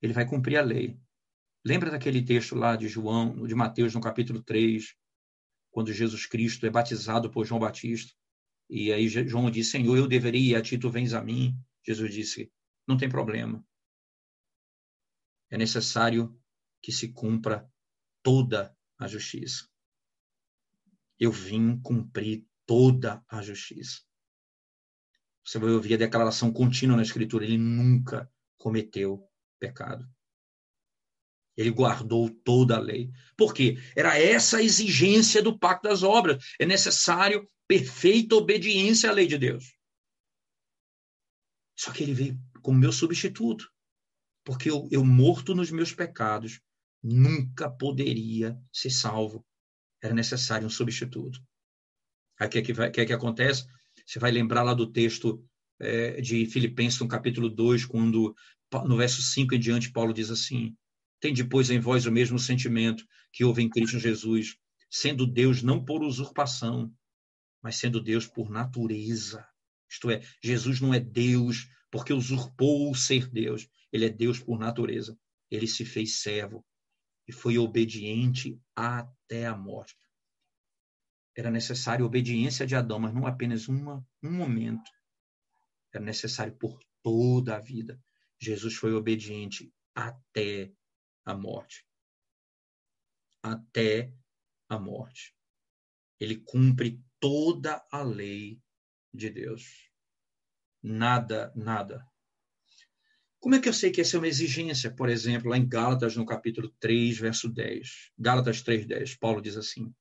Ele vai cumprir a lei. Lembra daquele texto lá de João, de Mateus, no capítulo 3, quando Jesus Cristo é batizado por João Batista? E aí João diz: Senhor, eu deveria ir a ti, tu vens a mim. Jesus disse: Não tem problema. É necessário que se cumpra toda a justiça. Eu vim cumprir toda a justiça. Você vai ouvir a declaração contínua na Escritura: ele nunca cometeu pecado. Ele guardou toda a lei. Por quê? Era essa a exigência do pacto das obras. É necessário perfeita obediência à lei de Deus. Só que ele veio como meu substituto. Porque eu, eu morto nos meus pecados, nunca poderia ser salvo. Era necessário um substituto. Aí o que, é que, que, é que acontece? Você vai lembrar lá do texto é, de Filipenses, no capítulo 2, quando no verso 5 em diante, Paulo diz assim: Tem depois em vós o mesmo sentimento que houve em Cristo Jesus, sendo Deus não por usurpação, mas sendo Deus por natureza. Isto é, Jesus não é Deus porque usurpou o ser Deus, ele é Deus por natureza. Ele se fez servo e foi obediente até a morte era necessário obediência de Adão, mas não apenas uma, um momento. Era necessário por toda a vida. Jesus foi obediente até a morte. Até a morte. Ele cumpre toda a lei de Deus. Nada, nada. Como é que eu sei que essa é uma exigência? Por exemplo, lá em Gálatas, no capítulo 3, verso 10. Gálatas 3, 10, Paulo diz assim: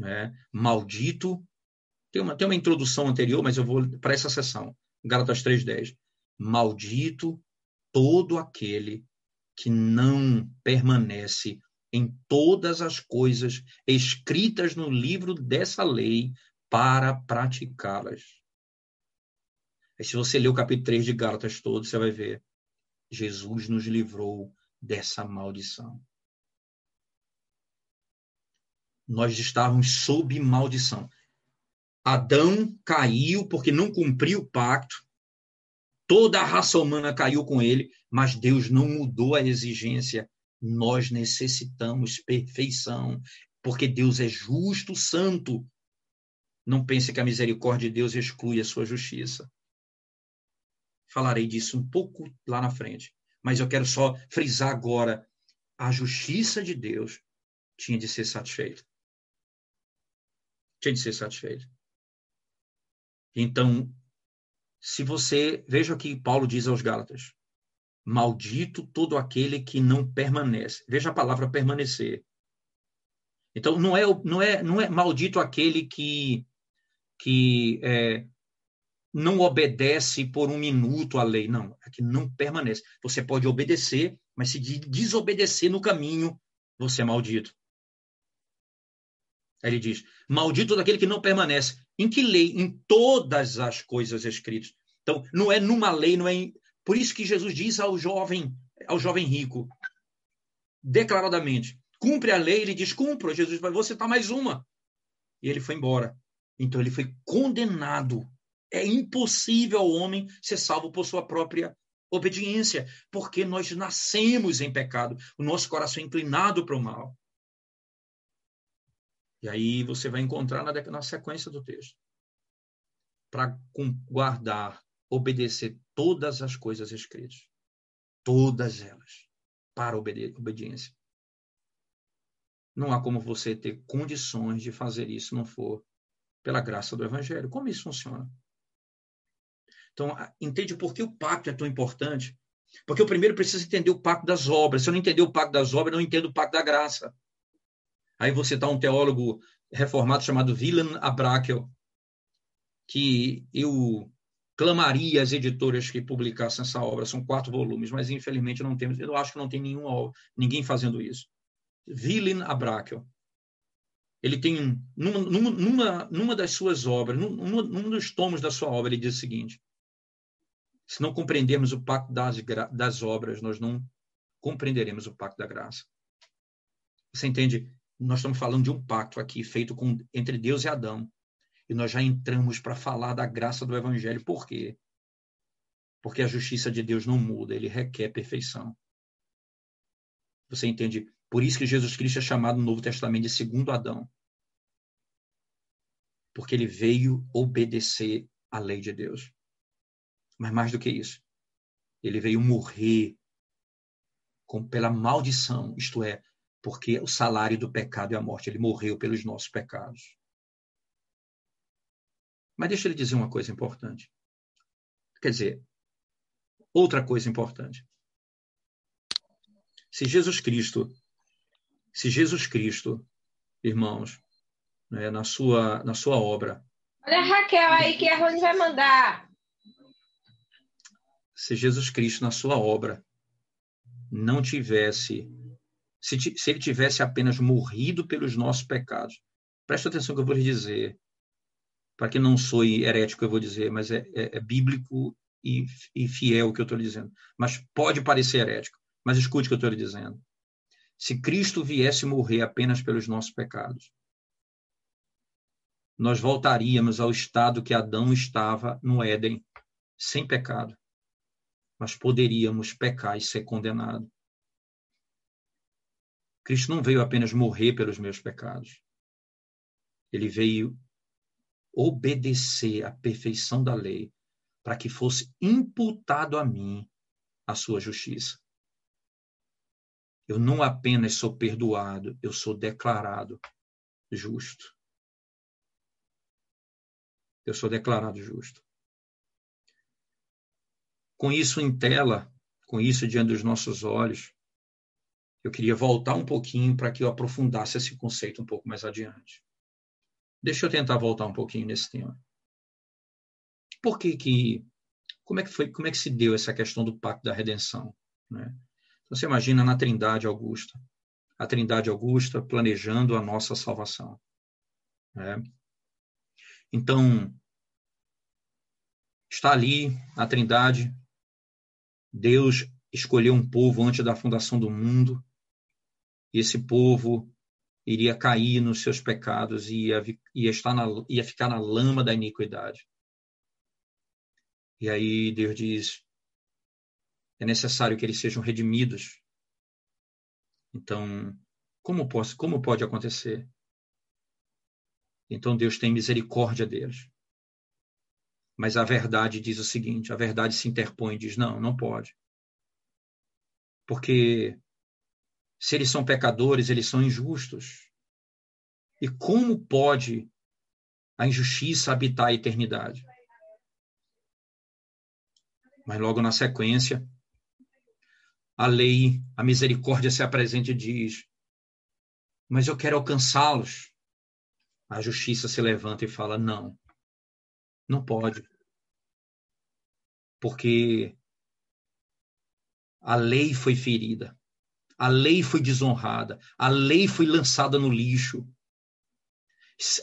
né? maldito. Tem uma, tem uma introdução anterior, mas eu vou para essa sessão. Gálatas 3,10. Maldito todo aquele que não permanece em todas as coisas escritas no livro dessa lei para praticá-las. se você ler o capítulo 3 de Gálatas todo, você vai ver. Jesus nos livrou dessa maldição nós estávamos sob maldição. Adão caiu porque não cumpriu o pacto, toda a raça humana caiu com ele, mas Deus não mudou a exigência. Nós necessitamos perfeição, porque Deus é justo, santo. Não pense que a misericórdia de Deus exclui a sua justiça. Falarei disso um pouco lá na frente, mas eu quero só frisar agora: a justiça de Deus tinha de ser satisfeita tinha de ser satisfeito. Então, se você. Veja o que Paulo diz aos Gálatas: Maldito todo aquele que não permanece. Veja a palavra permanecer. Então, não é, não é, não é maldito aquele que, que é, não obedece por um minuto à lei. Não, é que não permanece. Você pode obedecer, mas se desobedecer no caminho, você é maldito. Ele diz: Maldito daquele que não permanece. Em que lei? Em todas as coisas escritas. Então, não é numa lei, não é. Em... Por isso que Jesus diz ao jovem, ao jovem rico, declaradamente: cumpre a lei. Ele diz: cumpra. Jesus vai, você está mais uma. E ele foi embora. Então, ele foi condenado. É impossível ao homem ser salvo por sua própria obediência, porque nós nascemos em pecado, o nosso coração é inclinado para o mal. E aí você vai encontrar na, na sequência do texto. Para guardar, obedecer todas as coisas escritas. Todas elas. Para obediência. Não há como você ter condições de fazer isso não for pela graça do Evangelho. Como isso funciona? Então, entende por que o pacto é tão importante? Porque eu primeiro preciso entender o pacto das obras. Se eu não entender o pacto das obras, eu não entendo o pacto da graça. Aí você está um teólogo reformado chamado Willem Abrakel, que eu clamaria às editoras que publicassem essa obra. São quatro volumes, mas infelizmente não temos. Eu acho que não tem nenhum, ninguém fazendo isso. Willem Abrakel. Ele tem numa, numa, numa das suas obras, num, num dos tomos da sua obra, ele diz o seguinte: se não compreendermos o pacto das, das obras, nós não compreenderemos o pacto da graça. Você entende? Nós estamos falando de um pacto aqui feito com, entre Deus e Adão. E nós já entramos para falar da graça do Evangelho. Por quê? Porque a justiça de Deus não muda, ele requer perfeição. Você entende? Por isso que Jesus Cristo é chamado no Novo Testamento de segundo Adão. Porque ele veio obedecer à lei de Deus. Mas mais do que isso, ele veio morrer com, pela maldição, isto é, porque o salário do pecado é a morte. Ele morreu pelos nossos pecados. Mas deixa ele dizer uma coisa importante. Quer dizer, outra coisa importante. Se Jesus Cristo, se Jesus Cristo, irmãos, né, na sua na sua obra. Olha a Raquel aí que a Rony vai mandar. Se Jesus Cristo na sua obra não tivesse se, se ele tivesse apenas morrido pelos nossos pecados. Presta atenção que eu vou lhe dizer. Para que não sou herético, eu vou dizer, mas é, é, é bíblico e, e, fiel o que eu estou lhe dizendo. Mas pode parecer herético. Mas escute o que eu estou lhe dizendo. Se Cristo viesse morrer apenas pelos nossos pecados, nós voltaríamos ao estado que Adão estava no Éden, sem pecado. Mas poderíamos pecar e ser condenado. Cristo não veio apenas morrer pelos meus pecados. Ele veio obedecer à perfeição da lei para que fosse imputado a mim a sua justiça. Eu não apenas sou perdoado, eu sou declarado justo. Eu sou declarado justo. Com isso em tela, com isso diante dos nossos olhos, eu queria voltar um pouquinho para que eu aprofundasse esse conceito um pouco mais adiante. Deixa eu tentar voltar um pouquinho nesse tema. Por que que como é que foi, como é que se deu essa questão do pacto da redenção, né? Então, você imagina na Trindade Augusta, a Trindade Augusta planejando a nossa salvação, né? Então, está ali a Trindade, Deus escolheu um povo antes da fundação do mundo, esse povo iria cair nos seus pecados e ia, ia, estar na, ia ficar na lama da iniquidade. E aí Deus diz: é necessário que eles sejam redimidos. Então, como, posso, como pode acontecer? Então Deus tem misericórdia deles. Mas a verdade diz o seguinte: a verdade se interpõe e diz: não, não pode. Porque se eles são pecadores, eles são injustos. E como pode a injustiça habitar a eternidade? Mas logo na sequência, a lei, a misericórdia se apresenta e diz: Mas eu quero alcançá-los. A justiça se levanta e fala: Não, não pode. Porque a lei foi ferida. A lei foi desonrada, a lei foi lançada no lixo.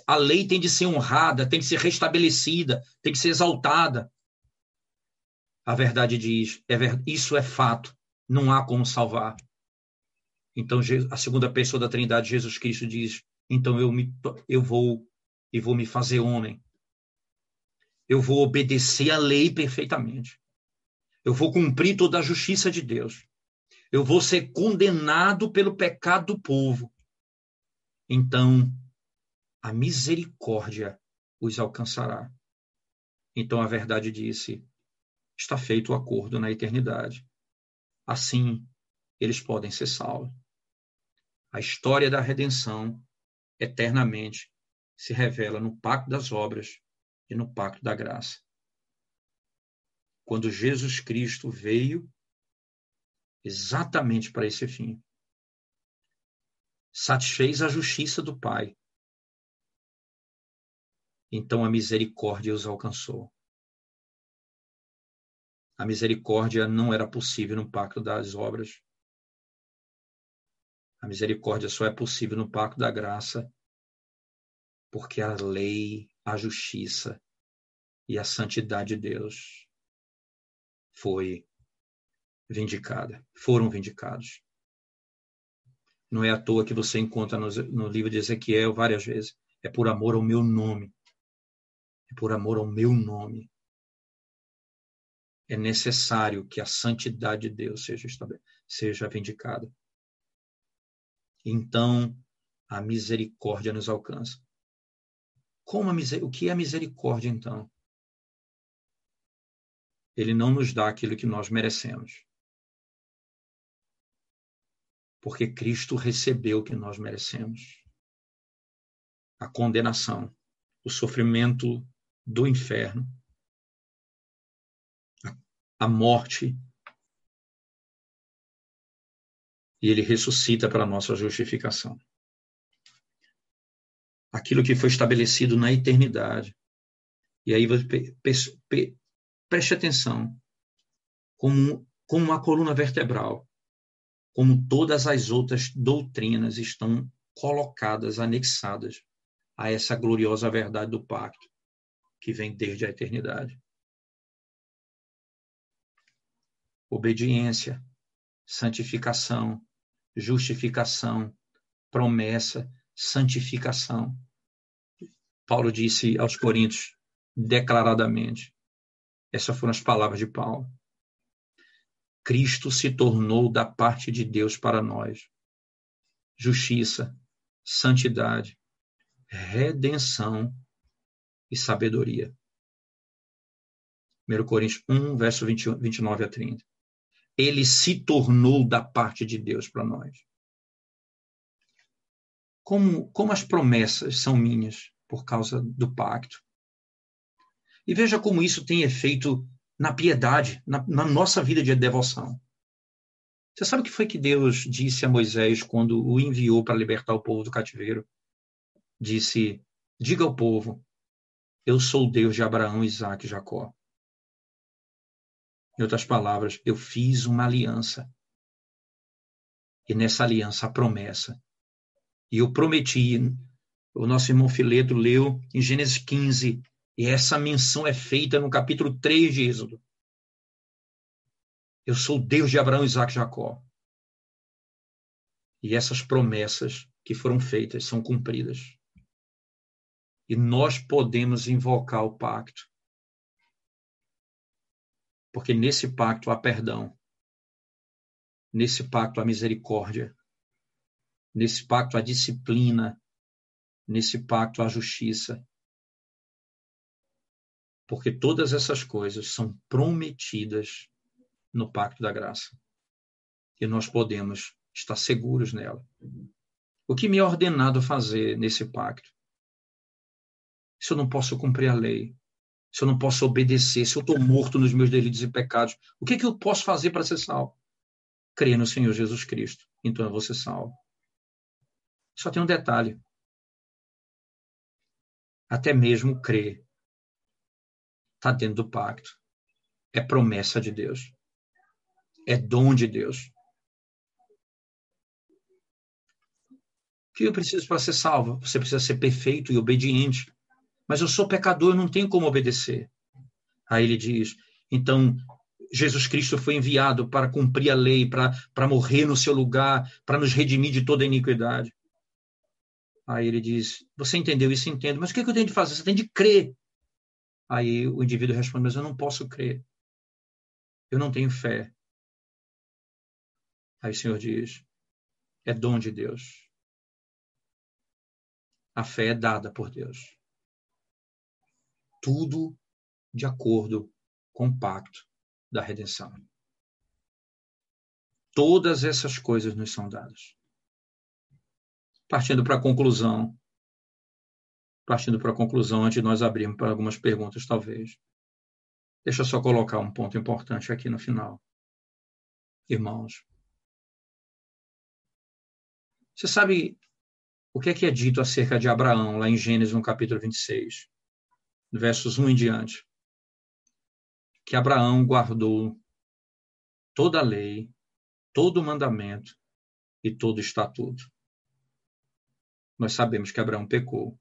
A lei tem de ser honrada, tem de ser restabelecida, tem de ser exaltada. A verdade diz, é isso é fato, não há como salvar. Então a segunda pessoa da Trindade, Jesus Cristo diz: então eu me eu vou e vou me fazer homem. Eu vou obedecer a lei perfeitamente. Eu vou cumprir toda a justiça de Deus eu vou ser condenado pelo pecado do povo. Então, a misericórdia os alcançará. Então a verdade disse: está feito o acordo na eternidade. Assim, eles podem ser salvos. A história da redenção eternamente se revela no pacto das obras e no pacto da graça. Quando Jesus Cristo veio exatamente para esse fim. Satisfez a justiça do Pai. Então a misericórdia os alcançou. A misericórdia não era possível no pacto das obras. A misericórdia só é possível no pacto da graça, porque a lei, a justiça e a santidade de Deus foi vindicada, foram vindicados. Não é à toa que você encontra no, no livro de Ezequiel várias vezes. É por amor ao meu nome é por amor ao meu nome. É necessário que a santidade de Deus seja, seja vindicada. Então, a misericórdia nos alcança. Como. O que é a misericórdia, então? Ele não nos dá aquilo que nós merecemos. Porque Cristo recebeu o que nós merecemos. A condenação, o sofrimento do inferno, a morte. E ele ressuscita para a nossa justificação. Aquilo que foi estabelecido na eternidade. E aí preste atenção, como, como uma coluna vertebral, como todas as outras doutrinas estão colocadas, anexadas a essa gloriosa verdade do pacto que vem desde a eternidade. Obediência, santificação, justificação, promessa, santificação. Paulo disse aos Coríntios declaradamente: essas foram as palavras de Paulo. Cristo se tornou da parte de Deus para nós justiça, santidade, redenção e sabedoria. 1 Coríntios 1, verso 20, 29 a 30. Ele se tornou da parte de Deus para nós. Como, como as promessas são minhas por causa do pacto. E veja como isso tem efeito na piedade, na, na nossa vida de devoção. Você sabe o que foi que Deus disse a Moisés quando o enviou para libertar o povo do cativeiro? Disse: Diga ao povo, eu sou o Deus de Abraão, Isaac e Jacó. Em outras palavras, eu fiz uma aliança. E nessa aliança a promessa. E eu prometi, o nosso irmão Fileto leu em Gênesis 15, e essa menção é feita no capítulo 3 de Êxodo. Eu sou Deus de Abraão, Isaac e Jacó. E essas promessas que foram feitas são cumpridas. E nós podemos invocar o pacto. Porque nesse pacto há perdão. Nesse pacto há misericórdia. Nesse pacto há disciplina. Nesse pacto há justiça porque todas essas coisas são prometidas no pacto da graça. E nós podemos estar seguros nela. O que me é ordenado fazer nesse pacto? Se eu não posso cumprir a lei, se eu não posso obedecer, se eu estou morto nos meus delitos e pecados, o que, é que eu posso fazer para ser salvo? Crer no Senhor Jesus Cristo, então eu vou ser salvo. Só tem um detalhe. Até mesmo crer está dentro do pacto. É promessa de Deus. É dom de Deus. O que eu preciso para ser salvo? Você precisa ser perfeito e obediente. Mas eu sou pecador, eu não tenho como obedecer. Aí ele diz: então Jesus Cristo foi enviado para cumprir a lei, para morrer no seu lugar, para nos redimir de toda iniquidade. Aí ele diz: Você entendeu isso? Entendo. Mas o que, é que eu tenho de fazer? Você tem de crer Aí o indivíduo responde: Mas eu não posso crer. Eu não tenho fé. Aí o Senhor diz: É dom de Deus. A fé é dada por Deus. Tudo de acordo com o pacto da redenção. Todas essas coisas nos são dadas. Partindo para a conclusão, partindo para a conclusão, antes de nós abrirmos para algumas perguntas, talvez. Deixa eu só colocar um ponto importante aqui no final. Irmãos, você sabe o que é que é dito acerca de Abraão, lá em Gênesis, no capítulo 26, versos 1 em diante? Que Abraão guardou toda a lei, todo o mandamento e todo o estatuto. Nós sabemos que Abraão pecou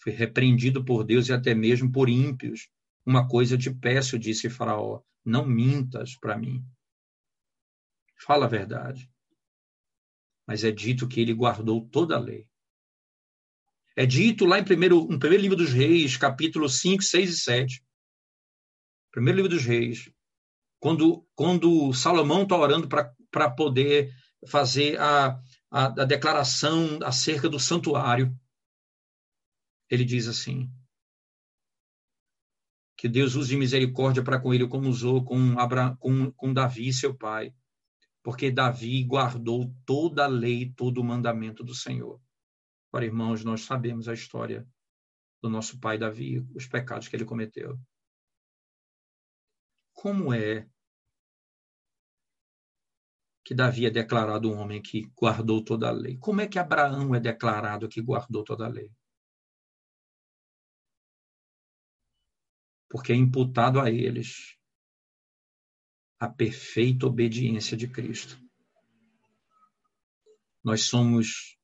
foi repreendido por Deus e até mesmo por ímpios. Uma coisa te peço, disse Faraó, não mintas para mim. Fala a verdade. Mas é dito que ele guardou toda a lei. É dito lá em primeiro, no primeiro livro dos Reis, capítulo 5, 6 e 7. Primeiro livro dos Reis. Quando, quando Salomão está orando para poder fazer a, a, a declaração acerca do santuário, ele diz assim: que Deus use misericórdia para com ele, como usou com, Abra, com, com Davi, seu pai, porque Davi guardou toda a lei, todo o mandamento do Senhor. Ora, irmãos, nós sabemos a história do nosso pai Davi, os pecados que ele cometeu. Como é que Davi é declarado um homem que guardou toda a lei? Como é que Abraão é declarado que guardou toda a lei? Porque é imputado a eles a perfeita obediência de Cristo. Nós somos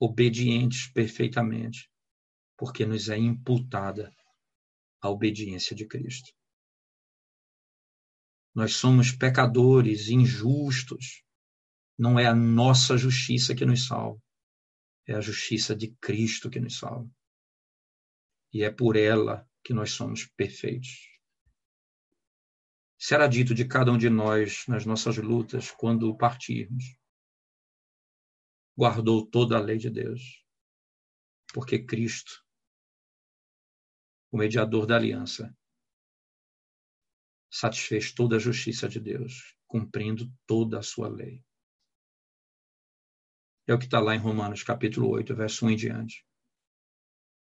obedientes perfeitamente, porque nos é imputada a obediência de Cristo. Nós somos pecadores, injustos. Não é a nossa justiça que nos salva, é a justiça de Cristo que nos salva. E é por ela que nós somos perfeitos. Será dito de cada um de nós nas nossas lutas quando partirmos guardou toda a lei de Deus. Porque Cristo, o mediador da aliança, satisfez toda a justiça de Deus, cumprindo toda a sua lei. É o que está lá em Romanos, capítulo 8, verso 1 em diante.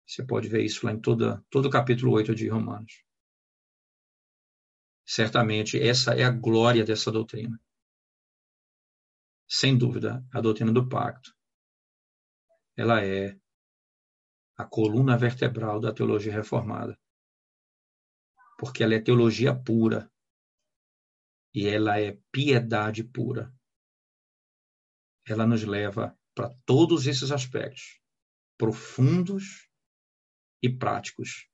Você pode ver isso lá em toda, todo o capítulo 8 de Romanos. Certamente, essa é a glória dessa doutrina sem dúvida, a doutrina do pacto. Ela é a coluna vertebral da teologia reformada. Porque ela é teologia pura e ela é piedade pura. Ela nos leva para todos esses aspectos profundos e práticos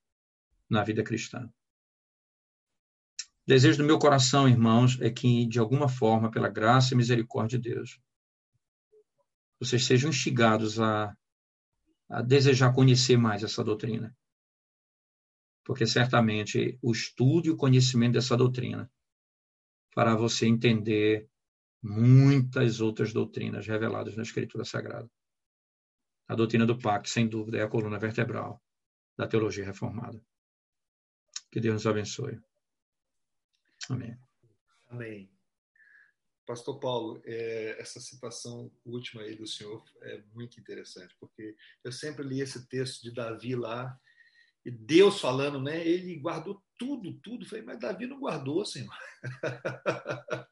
na vida cristã desejo do meu coração, irmãos, é que, de alguma forma, pela graça e misericórdia de Deus, vocês sejam instigados a, a desejar conhecer mais essa doutrina. Porque certamente o estudo e o conhecimento dessa doutrina fará você entender muitas outras doutrinas reveladas na Escritura Sagrada. A doutrina do pacto, sem dúvida, é a coluna vertebral da teologia reformada. Que Deus nos abençoe. Amém. Amém. Pastor Paulo, é, essa citação última aí do senhor é muito interessante, porque eu sempre li esse texto de Davi lá, e Deus falando, né? Ele guardou tudo, tudo. Falei, mas Davi não guardou, Senhor. *laughs*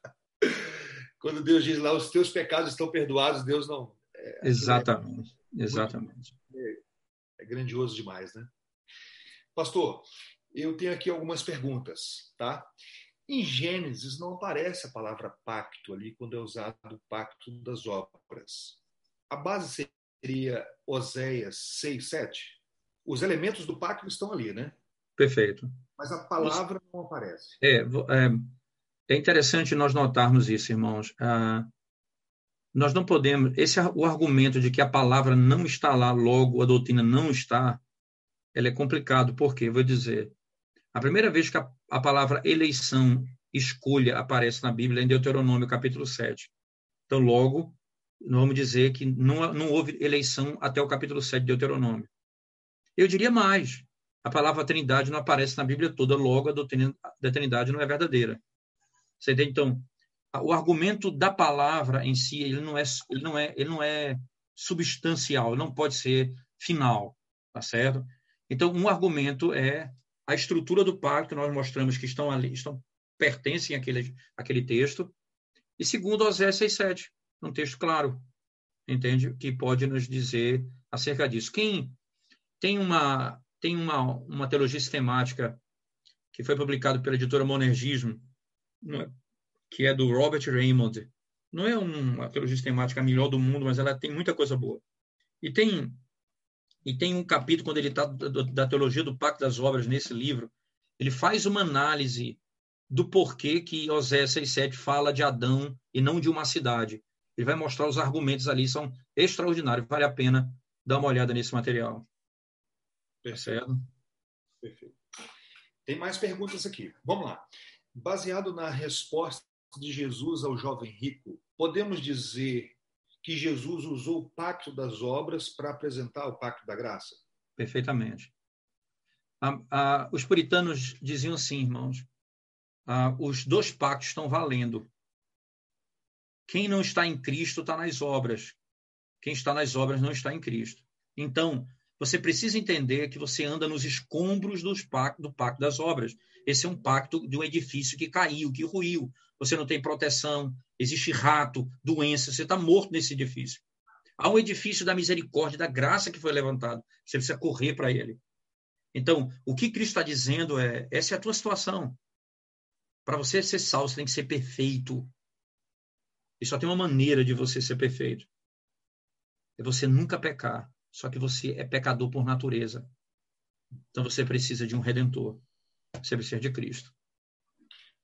Quando Deus diz lá, os teus pecados estão perdoados, Deus não. É, exatamente, é, exatamente. É, é grandioso demais, né? Pastor, eu tenho aqui algumas perguntas, tá? Em Gênesis não aparece a palavra pacto ali quando é usado o pacto das obras. A base seria Oséias 6, 7. Os elementos do pacto estão ali, né? Perfeito. Mas a palavra não aparece. É, é, é interessante nós notarmos isso, irmãos. Ah, nós não podemos. Esse o argumento de que a palavra não está lá, logo a doutrina não está, ela é complicado. Por quê? Vou dizer. A primeira vez que a, a palavra eleição, escolha aparece na Bíblia é em Deuteronômio, capítulo 7. Então, logo, vamos dizer que não, não houve eleição até o capítulo 7 de Deuteronômio. Eu diria mais. A palavra Trindade não aparece na Bíblia toda, logo a doutrina da Trindade não é verdadeira. Você entende? Então, o argumento da palavra em si, ele não é, ele não é, ele não é substancial, não pode ser final, tá certo? Então, um argumento é a estrutura do pacto, nós mostramos que estão ali, estão, pertencem àquele, àquele texto. E segundo, Osés 6,7, um texto claro, entende? Que pode nos dizer acerca disso. Quem tem uma, tem uma, uma teologia sistemática que foi publicado pela editora Monergismo, é? que é do Robert Raymond. Não é uma teologia sistemática melhor do mundo, mas ela tem muita coisa boa. E tem e tem um capítulo, quando ele está da teologia do pacto das obras, nesse livro, ele faz uma análise do porquê que Osés 6,7 fala de Adão e não de uma cidade. Ele vai mostrar os argumentos ali, são extraordinários, vale a pena dá uma olhada nesse material. Perfeito. Tem mais perguntas aqui. Vamos lá. Baseado na resposta de Jesus ao jovem rico, podemos dizer que Jesus usou o pacto das obras para apresentar o pacto da graça? Perfeitamente. Ah, ah, os puritanos diziam assim, irmãos: ah, os dois pactos estão valendo. Quem não está em Cristo está nas obras. Quem está nas obras não está em Cristo. Então, você precisa entender que você anda nos escombros pacto, do pacto das obras. Esse é um pacto de um edifício que caiu, que ruiu. Você não tem proteção, existe rato, doença, você está morto nesse edifício. Há um edifício da misericórdia, da graça que foi levantado. Você precisa correr para ele. Então, o que Cristo está dizendo é: essa é a tua situação. Para você ser salvo, você tem que ser perfeito. E só tem uma maneira de você ser perfeito. É você nunca pecar. Só que você é pecador por natureza. Então você precisa de um redentor. Você precisa de Cristo.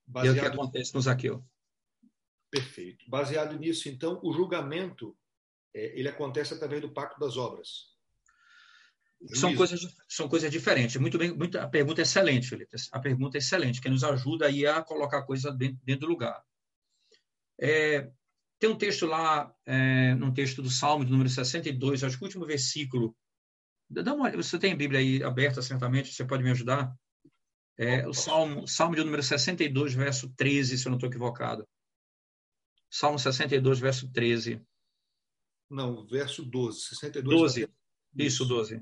Baseado... E é o que acontece no Zaqueu. Perfeito. Baseado nisso, então, o julgamento é, ele acontece através do pacto das obras. São coisas, são coisas diferentes. Muito bem, muito, a pergunta é excelente, Felipe. A pergunta é excelente, que nos ajuda aí a colocar a coisa dentro, dentro do lugar. É, tem um texto lá, é, num texto do Salmo, de número 62, acho que o último versículo. Dá uma, você tem a Bíblia aí aberta, certamente, você pode me ajudar? É, o Salmo, Salmo de número 62, verso 13, se eu não estou equivocado. Salmo 62, verso 13. Não, verso 12. 62, 12. Isso, 12.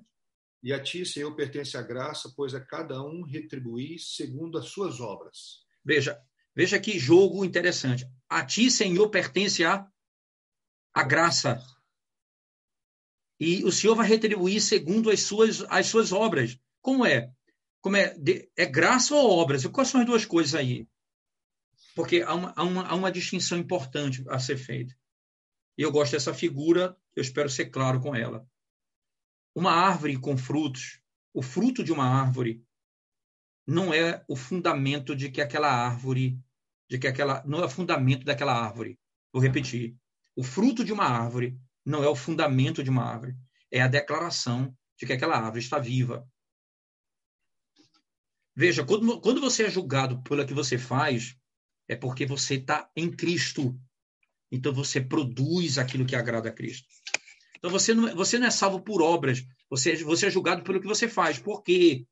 E a ti, Senhor, pertence a graça, pois a cada um retribuir segundo as suas obras. Veja, veja que jogo interessante. A ti, Senhor, pertence a, a graça. E o Senhor vai retribuir segundo as suas, as suas obras. Como é? Como é? De, é graça ou obras? Quais são as duas coisas aí? Porque há uma, há uma, há uma distinção importante a ser feita. E eu gosto dessa figura, eu espero ser claro com ela. Uma árvore com frutos, o fruto de uma árvore não é o fundamento de que aquela árvore de que aquela não é o fundamento daquela árvore. Vou repetir. O fruto de uma árvore não é o fundamento de uma árvore, é a declaração de que aquela árvore está viva. Veja, quando, quando você é julgado pelo que você faz, é porque você está em Cristo. Então você produz aquilo que agrada a Cristo. Então você não, é, você não é salvo por obras, você, você é julgado pelo que você faz. Por quê?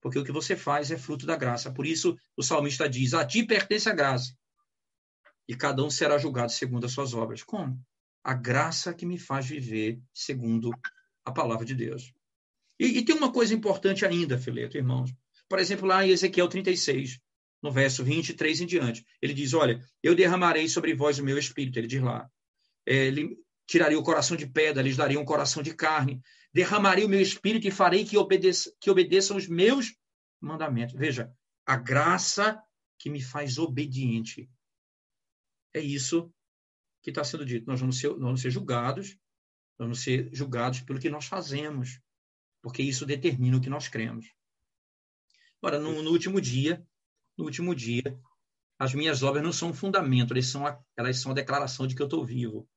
porque o que você faz é fruto da graça. Por isso, o salmista diz: A ti pertence a graça, e cada um será julgado segundo as suas obras. Como? A graça que me faz viver segundo a palavra de Deus. E, e tem uma coisa importante ainda, Fileto, irmãos. Por exemplo, lá em Ezequiel 36, no verso 23 em diante, ele diz: Olha, eu derramarei sobre vós o meu espírito. Ele diz lá: é, Ele tiraria o coração de pedra, lhes daria um coração de carne, derramarei o meu espírito e farei que, obedeça, que obedeçam os meus mandamentos. Veja, a graça que me faz obediente. É isso que está sendo dito. Nós vamos ser, nós vamos ser julgados, vamos ser julgados pelo que nós fazemos, porque isso determina o que nós cremos. Agora, no, no último dia, no último dia, as minhas obras não são um fundamento, elas são a, elas são a declaração de que eu estou vivo.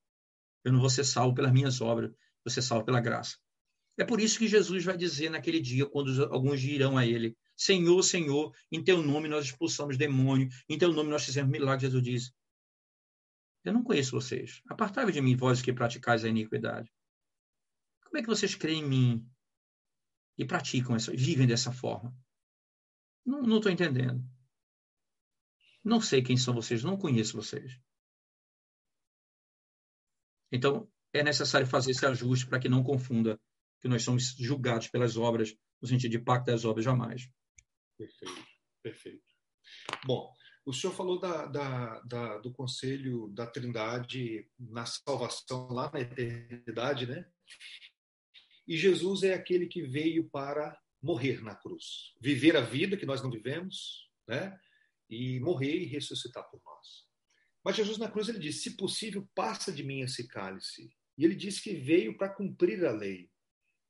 Eu não vou ser salvo pelas minhas obras, vou ser salvo pela graça. É por isso que Jesus vai dizer naquele dia, quando alguns dirão a ele: Senhor, Senhor, em teu nome nós expulsamos demônio, em teu nome nós fizemos milagres. Jesus diz: Eu não conheço vocês. Apartai-vos de mim, vós que praticais a iniquidade. Como é que vocês creem em mim e praticam essa, vivem dessa forma? Não estou entendendo. Não sei quem são vocês, não conheço vocês. Então, é necessário fazer esse ajuste para que não confunda que nós somos julgados pelas obras, no sentido de pacto das obras, jamais. Perfeito, perfeito. Bom, o senhor falou da, da, da, do conselho da Trindade na salvação lá na eternidade, né? E Jesus é aquele que veio para morrer na cruz, viver a vida que nós não vivemos, né? E morrer e ressuscitar por nós. Mas Jesus na cruz ele disse: se possível, passa de mim esse cálice. E ele disse que veio para cumprir a lei.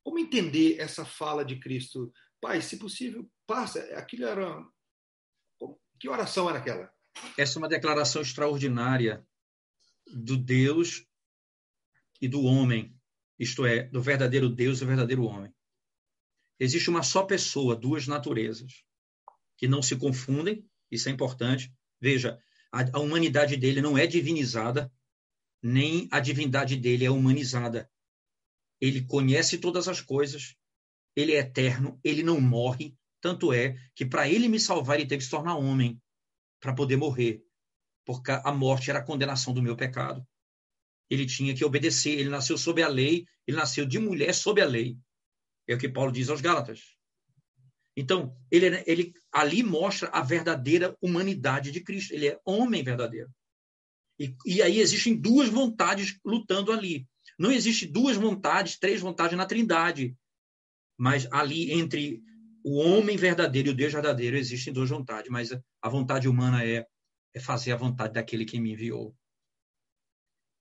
Como entender essa fala de Cristo? Pai, se possível, passa. Aquilo era. Que oração era aquela? Essa é uma declaração extraordinária do Deus e do homem. isto é, do verdadeiro Deus e do verdadeiro homem. Existe uma só pessoa, duas naturezas, que não se confundem, isso é importante. Veja, a, a humanidade dele não é divinizada, nem a divindade dele é humanizada. Ele conhece todas as coisas, ele é eterno, ele não morre. Tanto é que para ele me salvar, ele teve que se tornar homem para poder morrer, porque a morte era a condenação do meu pecado. Ele tinha que obedecer, ele nasceu sob a lei, ele nasceu de mulher sob a lei. É o que Paulo diz aos Gálatas. Então, ele, ele ali mostra a verdadeira humanidade de Cristo. Ele é homem verdadeiro. E, e aí existem duas vontades lutando ali. Não existe duas vontades, três vontades na Trindade. Mas ali entre o homem verdadeiro e o Deus verdadeiro existem duas vontades. Mas a vontade humana é, é fazer a vontade daquele que me enviou.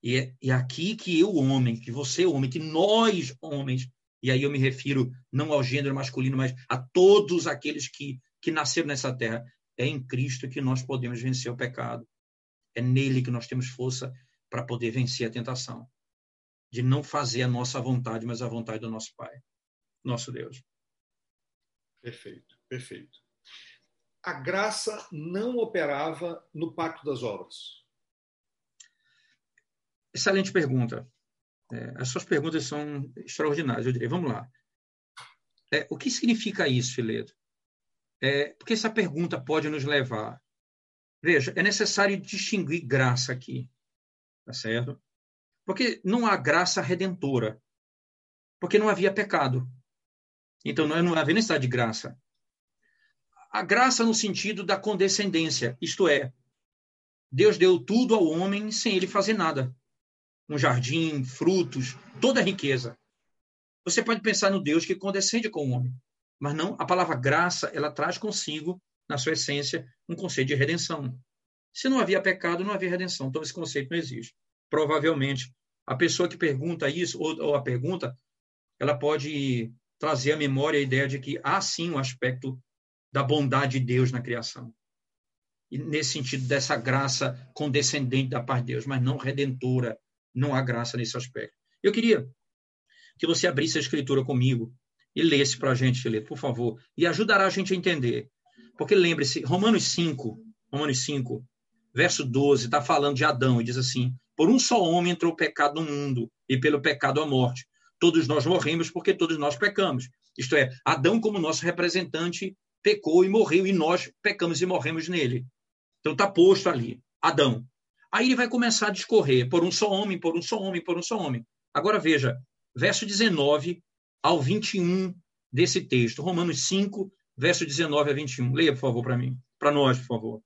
E é, e é aqui que eu, homem, que você, homem, que nós, homens, e aí eu me refiro não ao gênero masculino, mas a todos aqueles que, que nasceram nessa terra, é em Cristo que nós podemos vencer o pecado. É nele que nós temos força para poder vencer a tentação. De não fazer a nossa vontade, mas a vontade do nosso Pai, nosso Deus. Perfeito, perfeito. A graça não operava no pacto das obras. Excelente pergunta. É, as suas perguntas são extraordinárias, eu diria. Vamos lá. É, o que significa isso, Fileto? É, porque essa pergunta pode nos levar. Veja, é necessário distinguir graça aqui, tá certo? Porque não há graça redentora, porque não havia pecado. Então não, não havia necessidade de graça. A graça no sentido da condescendência, isto é, Deus deu tudo ao homem sem ele fazer nada um jardim, frutos, toda a riqueza. Você pode pensar no Deus que condescende com o homem, mas não, a palavra graça, ela traz consigo, na sua essência, um conceito de redenção. Se não havia pecado, não havia redenção. Então, esse conceito não existe. Provavelmente, a pessoa que pergunta isso, ou, ou a pergunta, ela pode trazer à memória a ideia de que há sim um aspecto da bondade de Deus na criação. E nesse sentido, dessa graça condescendente da parte de Deus, mas não redentora, não há graça nesse aspecto. Eu queria que você abrisse a escritura comigo e lesse para a gente, Felipe, por favor, e ajudará a gente a entender. Porque lembre-se, Romanos 5, Romanos 5, verso 12, está falando de Adão e diz assim: Por um só homem entrou o pecado no mundo, e pelo pecado a morte. Todos nós morremos porque todos nós pecamos. Isto é, Adão, como nosso representante, pecou e morreu, e nós pecamos e morremos nele. Então está posto ali, Adão. Aí ele vai começar a discorrer por um só homem, por um só homem, por um só homem. Agora veja, verso 19 ao 21 desse texto, Romanos 5, verso 19 a 21. Leia, por favor, para mim, para nós, por favor.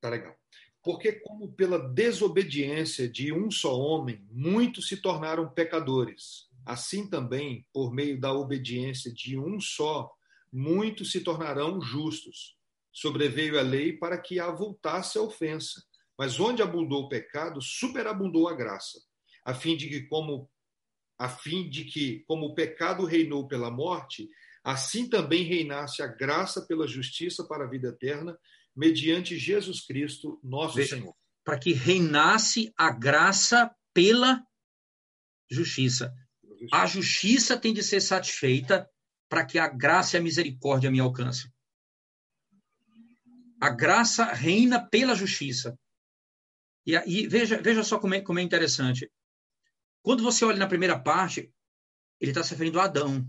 Tá legal. Porque, como pela desobediência de um só homem, muitos se tornaram pecadores, assim também, por meio da obediência de um só, muitos se tornarão justos. Sobreveio a lei para que avultasse a ofensa mas onde abundou o pecado, superabundou a graça, a fim de que como a fim de que como o pecado reinou pela morte, assim também reinasse a graça pela justiça para a vida eterna, mediante Jesus Cristo, nosso Veja, Senhor. Para que reinasse a graça pela justiça. A justiça tem de ser satisfeita para que a graça e a misericórdia me alcancem. A graça reina pela justiça. E, e veja, veja só como é, como é interessante. Quando você olha na primeira parte, ele está se referindo a Adão.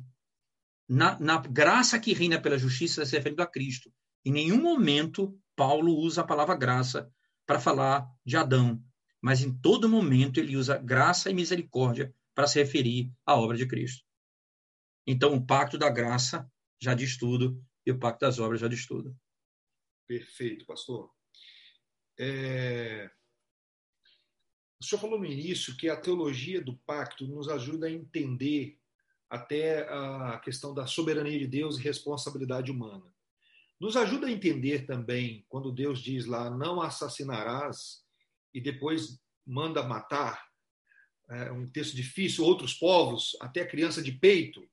Na, na graça que reina pela justiça, está se referindo a Cristo. Em nenhum momento Paulo usa a palavra graça para falar de Adão, mas em todo momento ele usa graça e misericórdia para se referir à obra de Cristo. Então, o pacto da graça já diz tudo e o pacto das obras já diz tudo. Perfeito, pastor. É... O senhor falou no início que a teologia do pacto nos ajuda a entender até a questão da soberania de Deus e responsabilidade humana. Nos ajuda a entender também quando Deus diz lá, não assassinarás, e depois manda matar, é um texto difícil, outros povos, até a criança de peito.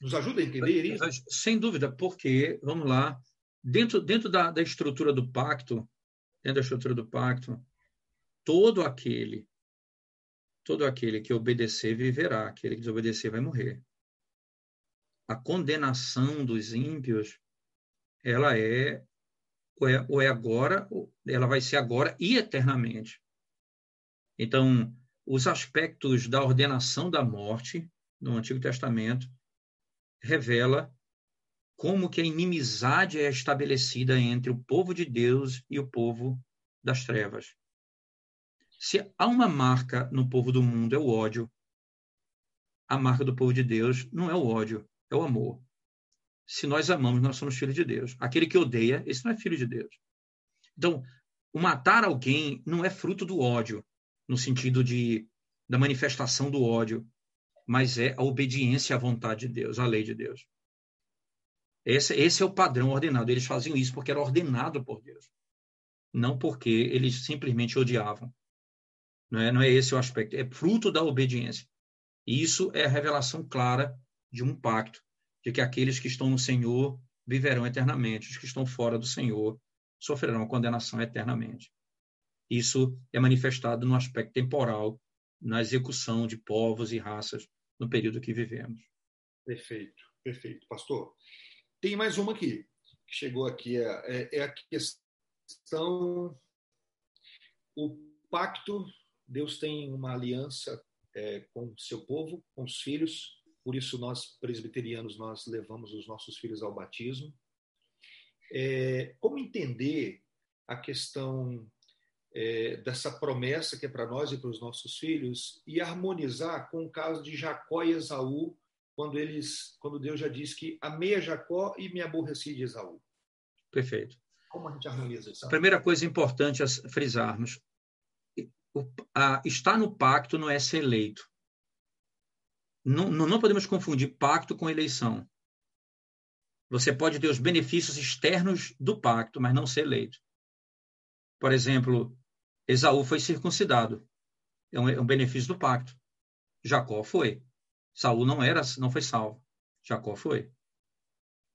Nos ajuda a entender isso? Sem dúvida, porque, vamos lá, dentro, dentro da, da estrutura do pacto, dentro da estrutura do pacto, todo aquele todo aquele que obedecer viverá, aquele que desobedecer vai morrer. A condenação dos ímpios, ela é ou é, ou é agora, ela vai ser agora e eternamente. Então, os aspectos da ordenação da morte no Antigo Testamento revela como que a inimizade é estabelecida entre o povo de Deus e o povo das trevas. Se há uma marca no povo do mundo é o ódio, a marca do povo de Deus não é o ódio, é o amor. Se nós amamos, nós somos filhos de Deus. Aquele que odeia, esse não é filho de Deus. Então, o matar alguém não é fruto do ódio, no sentido de da manifestação do ódio, mas é a obediência à vontade de Deus, à lei de Deus. Esse, esse é o padrão ordenado. Eles faziam isso porque era ordenado por Deus, não porque eles simplesmente odiavam. Não é, não é esse o aspecto. É fruto da obediência. E isso é a revelação clara de um pacto, de que aqueles que estão no Senhor viverão eternamente, os que estão fora do Senhor sofrerão condenação eternamente. Isso é manifestado no aspecto temporal, na execução de povos e raças no período que vivemos. Perfeito, perfeito. Pastor, tem mais uma aqui, que chegou aqui, é, é, é a questão, o pacto Deus tem uma aliança é, com seu povo, com os filhos. Por isso nós presbiterianos nós levamos os nossos filhos ao batismo. É, como entender a questão é, dessa promessa que é para nós e para os nossos filhos e harmonizar com o caso de Jacó e Esaú, quando eles, quando Deus já diz que amei a Jacó e me aborreci de Esaú. Perfeito. Como a gente harmoniza isso? Primeira coisa importante a frisarmos: o, a, estar no pacto não é ser eleito. Não, não podemos confundir pacto com eleição. Você pode ter os benefícios externos do pacto, mas não ser eleito. Por exemplo, Esaú foi circuncidado. É um, é um benefício do pacto. Jacó foi. Saul não era, não foi salvo. Jacó foi.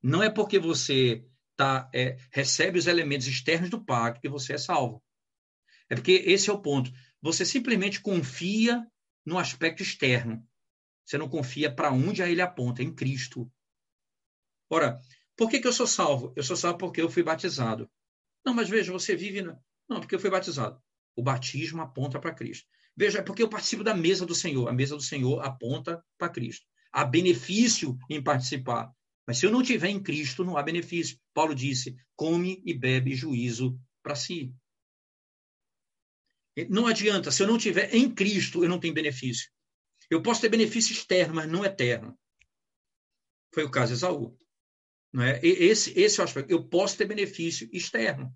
Não é porque você tá, é, recebe os elementos externos do pacto que você é salvo. É porque esse é o ponto. Você simplesmente confia no aspecto externo. Você não confia para onde ele aponta, em Cristo. Ora, por que, que eu sou salvo? Eu sou salvo porque eu fui batizado. Não, mas veja, você vive. Na... Não, porque eu fui batizado. O batismo aponta para Cristo. Veja, é porque eu participo da mesa do Senhor. A mesa do Senhor aponta para Cristo. Há benefício em participar. Mas se eu não tiver em Cristo, não há benefício. Paulo disse: come e bebe juízo para si. Não adianta, se eu não tiver em Cristo, eu não tenho benefício. Eu posso ter benefício externo, mas não eterno. Foi o caso de Esaú. Não é? Esse, esse é o aspecto. Eu posso ter benefício externo,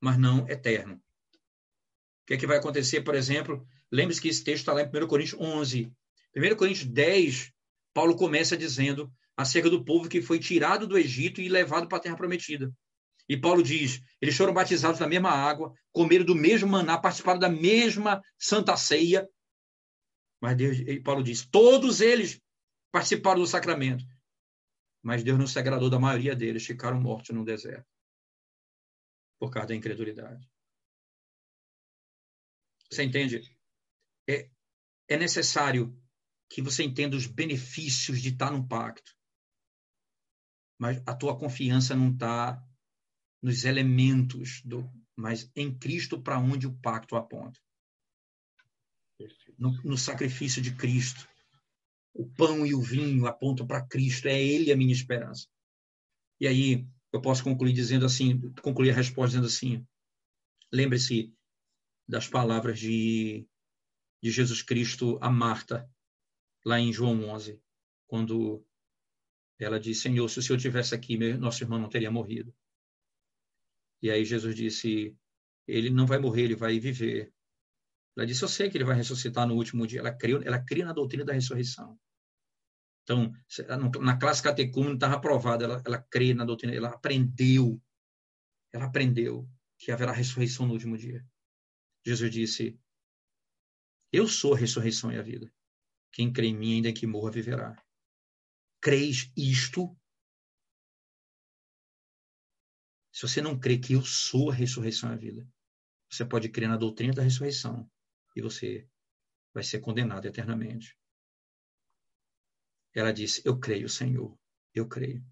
mas não eterno. O que é que vai acontecer, por exemplo? Lembre-se que esse texto está lá em 1 Coríntios 11. 1 Coríntios 10, Paulo começa dizendo acerca do povo que foi tirado do Egito e levado para a terra prometida. E Paulo diz: eles foram batizados na mesma água, comeram do mesmo maná, participaram da mesma santa ceia. Mas Deus, Paulo diz: todos eles participaram do sacramento. Mas Deus não se agradou da maioria deles, ficaram mortos no deserto por causa da incredulidade. Você entende? É, é necessário que você entenda os benefícios de estar num pacto. Mas a tua confiança não está nos elementos do, mas em Cristo para onde o pacto aponta. No, no, sacrifício de Cristo. O pão e o vinho apontam para Cristo, é Ele a minha esperança. E aí eu posso concluir dizendo assim, concluir a resposta dizendo assim: lembre-se das palavras de, de Jesus Cristo a Marta, lá em João 11, quando ela disse: Senhor, se o Senhor tivesse aqui, meu, nosso irmão não teria morrido. E aí Jesus disse: ele não vai morrer, ele vai viver. Ela disse: Eu sei que ele vai ressuscitar no último dia. Ela crê, ela crê na doutrina da ressurreição. Então, na classe catecúmena estava aprovada, ela, ela crê na doutrina, ela aprendeu, ela aprendeu que haverá ressurreição no último dia. Jesus disse: Eu sou a ressurreição e a vida. Quem crê em mim, ainda que morra, viverá. Creis isto? Se você não crê que eu sou a ressurreição e a vida, você pode crer na doutrina da ressurreição e você vai ser condenada eternamente. Ela disse: Eu creio, Senhor, eu creio.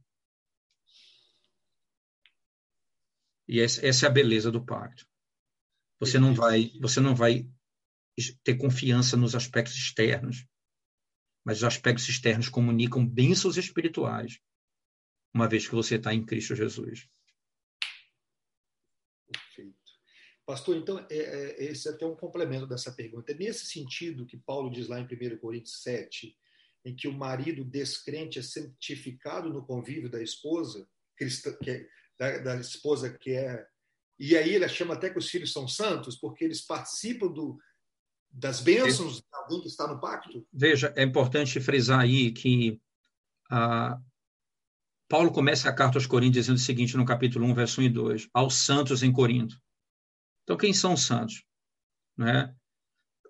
E essa é a beleza do pacto. Você não vai, você não vai ter confiança nos aspectos externos, mas os aspectos externos comunicam bênçãos espirituais, uma vez que você está em Cristo Jesus. Perfeito. Pastor, então, é, é, esse é até um complemento dessa pergunta. É nesse sentido que Paulo diz lá em 1 Coríntios 7, em que o marido descrente é santificado no convívio da esposa, cristã, é, da, da, esposa que é. E aí ele chama até que os filhos são santos, porque eles participam do, das bênçãos de alguém que está no pacto? Veja, é importante frisar aí que ah, Paulo começa a carta aos Coríntios dizendo o seguinte, no capítulo 1, verso 1 e 2, aos santos em Corinto. Então, quem são os santos? Né?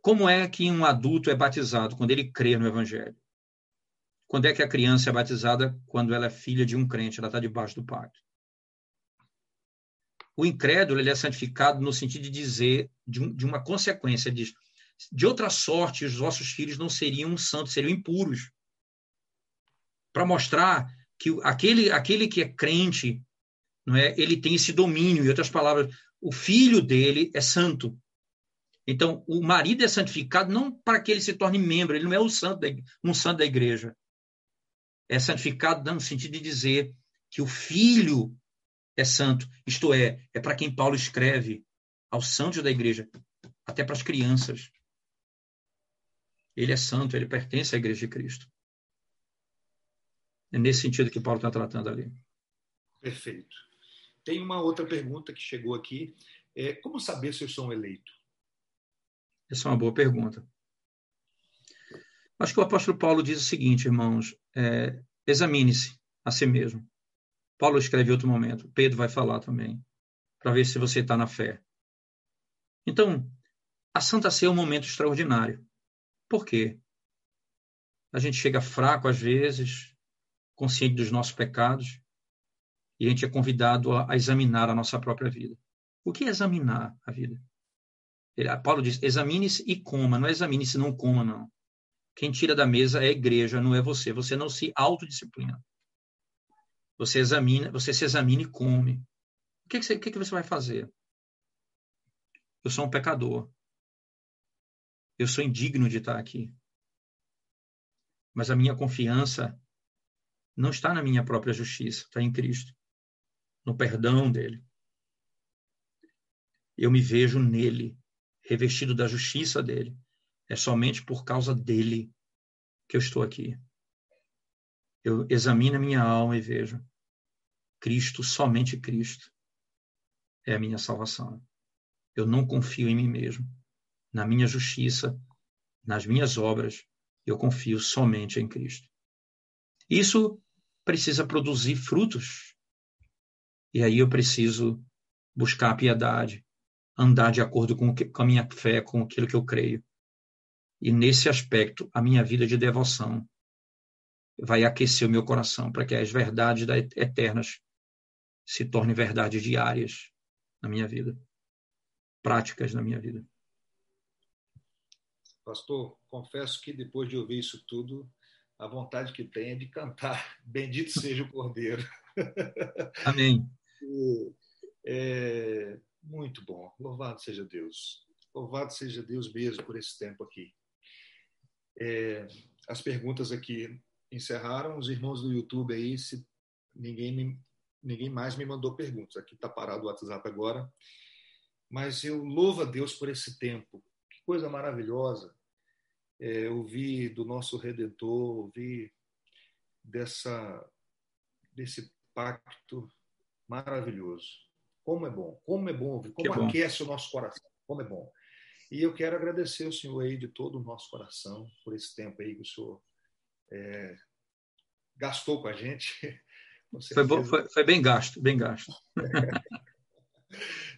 Como é que um adulto é batizado? Quando ele crê no Evangelho. Quando é que a criança é batizada? Quando ela é filha de um crente, ela está debaixo do pacto. O incrédulo ele é santificado no sentido de dizer, de, um, de uma consequência, diz, de outra sorte, os vossos filhos não seriam santos, seriam impuros. Para mostrar que aquele, aquele que é crente, não é, ele tem esse domínio, em outras palavras, o filho dele é santo. Então, o marido é santificado não para que ele se torne membro, ele não é um santo da, um santo da igreja. É santificado no sentido de dizer que o filho é santo, isto é, é para quem Paulo escreve aos santos da igreja, até para as crianças. Ele é santo, ele pertence à Igreja de Cristo. É nesse sentido que Paulo está tratando ali. Perfeito. Tem uma outra pergunta que chegou aqui. É, como saber se eu sou um eleito? Essa é uma boa pergunta. Acho que o apóstolo Paulo diz o seguinte, irmãos: é, examine-se a si mesmo. Paulo escreve em outro momento, Pedro vai falar também, para ver se você está na fé. Então, a Santa Ceia é um momento extraordinário. Por quê? A gente chega fraco às vezes, consciente dos nossos pecados, e a gente é convidado a, a examinar a nossa própria vida. O que é examinar a vida? Ele, Paulo diz: examine-se e coma, não é examine-se não coma, não. Quem tira da mesa é a igreja, não é você. Você não se autodisciplina. Você examina, você se examina e come. O que, que, você, que, que você vai fazer? Eu sou um pecador. Eu sou indigno de estar aqui. Mas a minha confiança não está na minha própria justiça, está em Cristo, no perdão dele. Eu me vejo nele, revestido da justiça dele. É somente por causa dele que eu estou aqui. Eu examino a minha alma e vejo Cristo, somente Cristo, é a minha salvação. Eu não confio em mim mesmo na minha justiça, nas minhas obras, eu confio somente em Cristo. Isso precisa produzir frutos. E aí eu preciso buscar a piedade, andar de acordo com, com a minha fé, com aquilo que eu creio. E nesse aspecto, a minha vida de devoção vai aquecer o meu coração para que as verdades eternas se tornem verdades diárias na minha vida, práticas na minha vida. Pastor, confesso que depois de ouvir isso tudo, a vontade que tenho é de cantar *laughs* Bendito seja o Cordeiro. Amém. É, muito bom. Louvado seja Deus. Louvado seja Deus mesmo por esse tempo aqui. É, as perguntas aqui encerraram. Os irmãos do YouTube aí, se ninguém, me, ninguém mais me mandou perguntas. Aqui está parado o WhatsApp agora. Mas eu louvo a Deus por esse tempo coisa maravilhosa é, ouvir do nosso Redentor, ouvir dessa, desse pacto maravilhoso. Como é bom, como é bom ouvir, como bom. aquece o nosso coração, como é bom. E eu quero agradecer o Senhor aí de todo o nosso coração por esse tempo aí que o Senhor é, gastou com a gente. *laughs* Foi, bom, foi, foi, bem gasto, bem gasto. *laughs*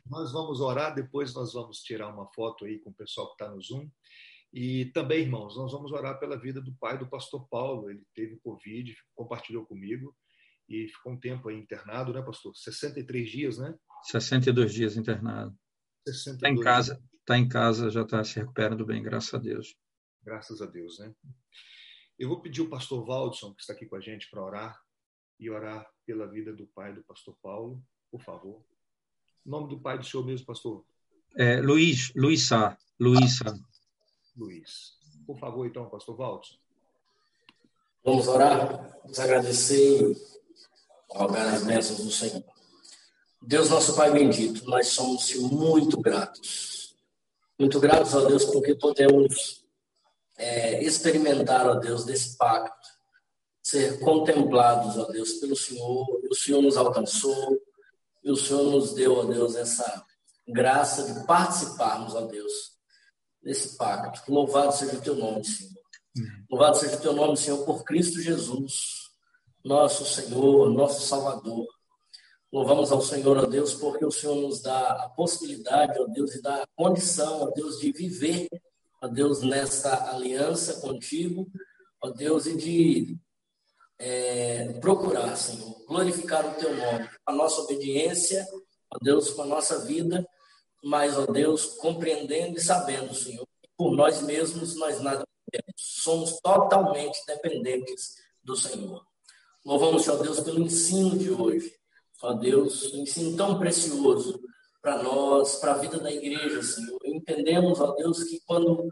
Nós vamos orar, depois nós vamos tirar uma foto aí com o pessoal que está no Zoom. E também, irmãos, nós vamos orar pela vida do pai do pastor Paulo. Ele teve Covid, compartilhou comigo e ficou um tempo aí internado, né, pastor? 63 dias, né? 62 dias internado. Está em casa, está em casa, já está se recuperando bem, graças a Deus. Graças a Deus, né? Eu vou pedir o pastor Waldson, que está aqui com a gente, para orar e orar pela vida do pai do pastor Paulo, por favor. O nome do pai do senhor mesmo, pastor? É, Luiz, Luiz Sá. Luiz Sá. Luiz. Por favor, então, pastor Waldson. Vamos orar, nos agradecer rogar as bênçãos do Senhor. Deus, nosso Pai bendito, nós somos muito gratos. Muito gratos a Deus porque podemos é, experimentar, ó Deus, desse pacto, ser contemplados, ó Deus, pelo Senhor. O Senhor nos alcançou e o Senhor nos deu, ó Deus, essa graça de participarmos, ó Deus, desse pacto. Louvado seja o teu nome, Senhor. Louvado seja o teu nome, Senhor, por Cristo Jesus, nosso Senhor, nosso Salvador. Louvamos ao Senhor, ó Deus, porque o Senhor nos dá a possibilidade, ó Deus, e dá a condição, ó Deus, de viver, ó Deus, nessa aliança contigo, ó Deus, e de é, procurar, Senhor, glorificar o teu nome, a nossa obediência, ó Deus, com a nossa vida, mas, ó Deus, compreendendo e sabendo, Senhor, que por nós mesmos nós nada Somos totalmente dependentes do Senhor. Louvamos, ó Deus, pelo ensino de hoje. Ó Deus, um ensino tão precioso para nós, para a vida da igreja, Senhor. Entendemos, ó Deus, que quando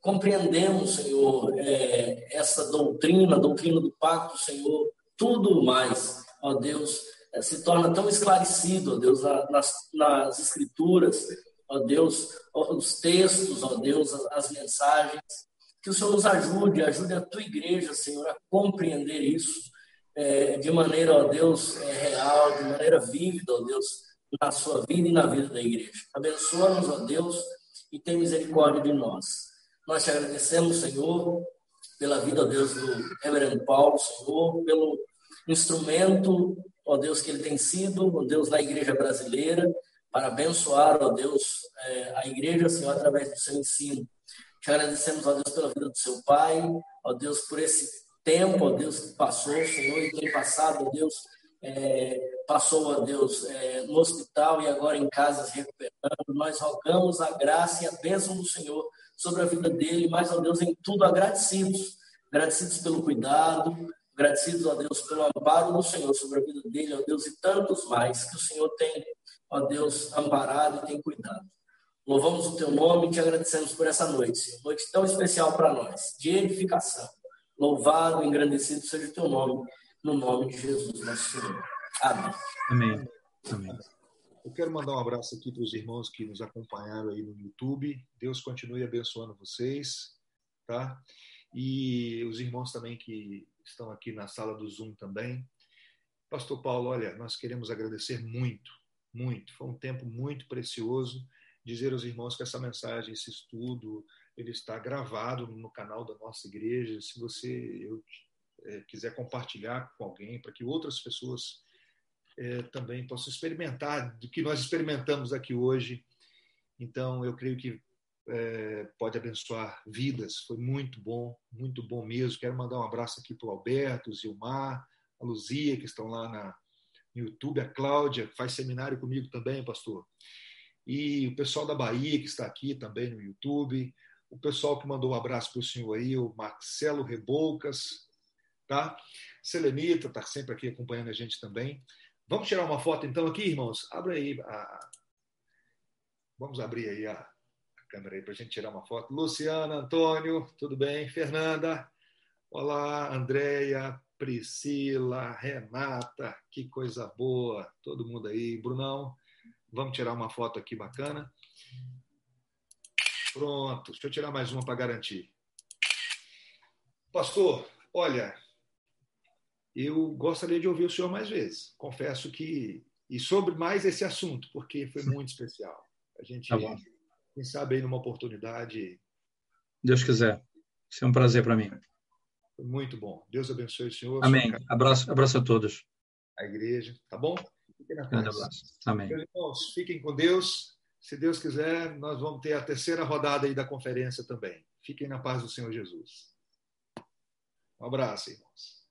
compreendemos, Senhor, é, essa doutrina, a doutrina do pacto, Senhor, tudo mais, ó Deus, é, se torna tão esclarecido, ó Deus, nas, nas escrituras, ó Deus, os textos, ó Deus, as, as mensagens, que o Senhor nos ajude, ajude a tua igreja, Senhor, a compreender isso é, de maneira, ó Deus, é, real, de maneira vívida, ó Deus, na sua vida e na vida da igreja. Abençoa-nos, ó Deus, e tem misericórdia de nós. Nós te agradecemos, Senhor, pela vida, ó Deus, do reverendo Paulo, Senhor, pelo instrumento, ó Deus, que ele tem sido, ó Deus, na igreja brasileira, para abençoar, ó Deus, é, a igreja, Senhor, através do seu ensino. Te agradecemos, ó Deus, pela vida do seu pai, ó Deus, por esse tempo, ó Deus, que passou, Senhor, e tem passado, ó Deus, é, passou, ó Deus, é, no hospital e agora em casa se recuperando. Nós rogamos a graça e a bênção do Senhor sobre a vida dele, mas, ó Deus, em tudo agradecidos. Agradecidos pelo cuidado, agradecidos, ó Deus, pelo amparo do Senhor sobre a vida dele, ó Deus, e tantos mais que o Senhor tem, ó Deus, amparado e tem cuidado. Louvamos o teu nome e te agradecemos por essa noite, noite tão especial para nós, de edificação. Louvado e engrandecido seja o teu nome, no nome de Jesus, nosso Senhor. Amém. Amém. Amém. Eu quero mandar um abraço aqui para os irmãos que nos acompanharam aí no YouTube. Deus continue abençoando vocês, tá? E os irmãos também que estão aqui na sala do Zoom também. Pastor Paulo, olha, nós queremos agradecer muito, muito. Foi um tempo muito precioso dizer aos irmãos que essa mensagem, esse estudo, ele está gravado no canal da nossa igreja. Se você eu, é, quiser compartilhar com alguém, para que outras pessoas é, também possam experimentar do que nós experimentamos aqui hoje. Então, eu creio que é, pode abençoar vidas. Foi muito bom, muito bom mesmo. Quero mandar um abraço aqui para o Alberto, o Zilmar, a Luzia, que estão lá na, no YouTube, a Cláudia, que faz seminário comigo também, pastor e o pessoal da Bahia que está aqui também no YouTube, o pessoal que mandou um abraço para o senhor aí, o Marcelo Reboucas, tá? Selenita está sempre aqui acompanhando a gente também. Vamos tirar uma foto então aqui, irmãos? Abre aí a... Vamos abrir aí a, a câmera aí para a gente tirar uma foto. Luciana, Antônio, tudo bem? Fernanda, olá, Andréia, Priscila, Renata, que coisa boa, todo mundo aí. Brunão, Vamos tirar uma foto aqui bacana. Pronto, deixa eu tirar mais uma para garantir. Pastor, olha, eu gostaria de ouvir o senhor mais vezes. Confesso que. E sobre mais esse assunto, porque foi muito especial. A gente, tá quem sabe, aí numa oportunidade. Deus quiser. Isso é um prazer para mim. Foi muito bom. Deus abençoe o senhor. Amém. Abraço, abraço a todos. A igreja, tá bom? Fiquem na Grande abraço. Amém. Meus irmãos, fiquem com Deus. Se Deus quiser, nós vamos ter a terceira rodada aí da conferência também. Fiquem na paz do Senhor Jesus. Um abraço, irmãos.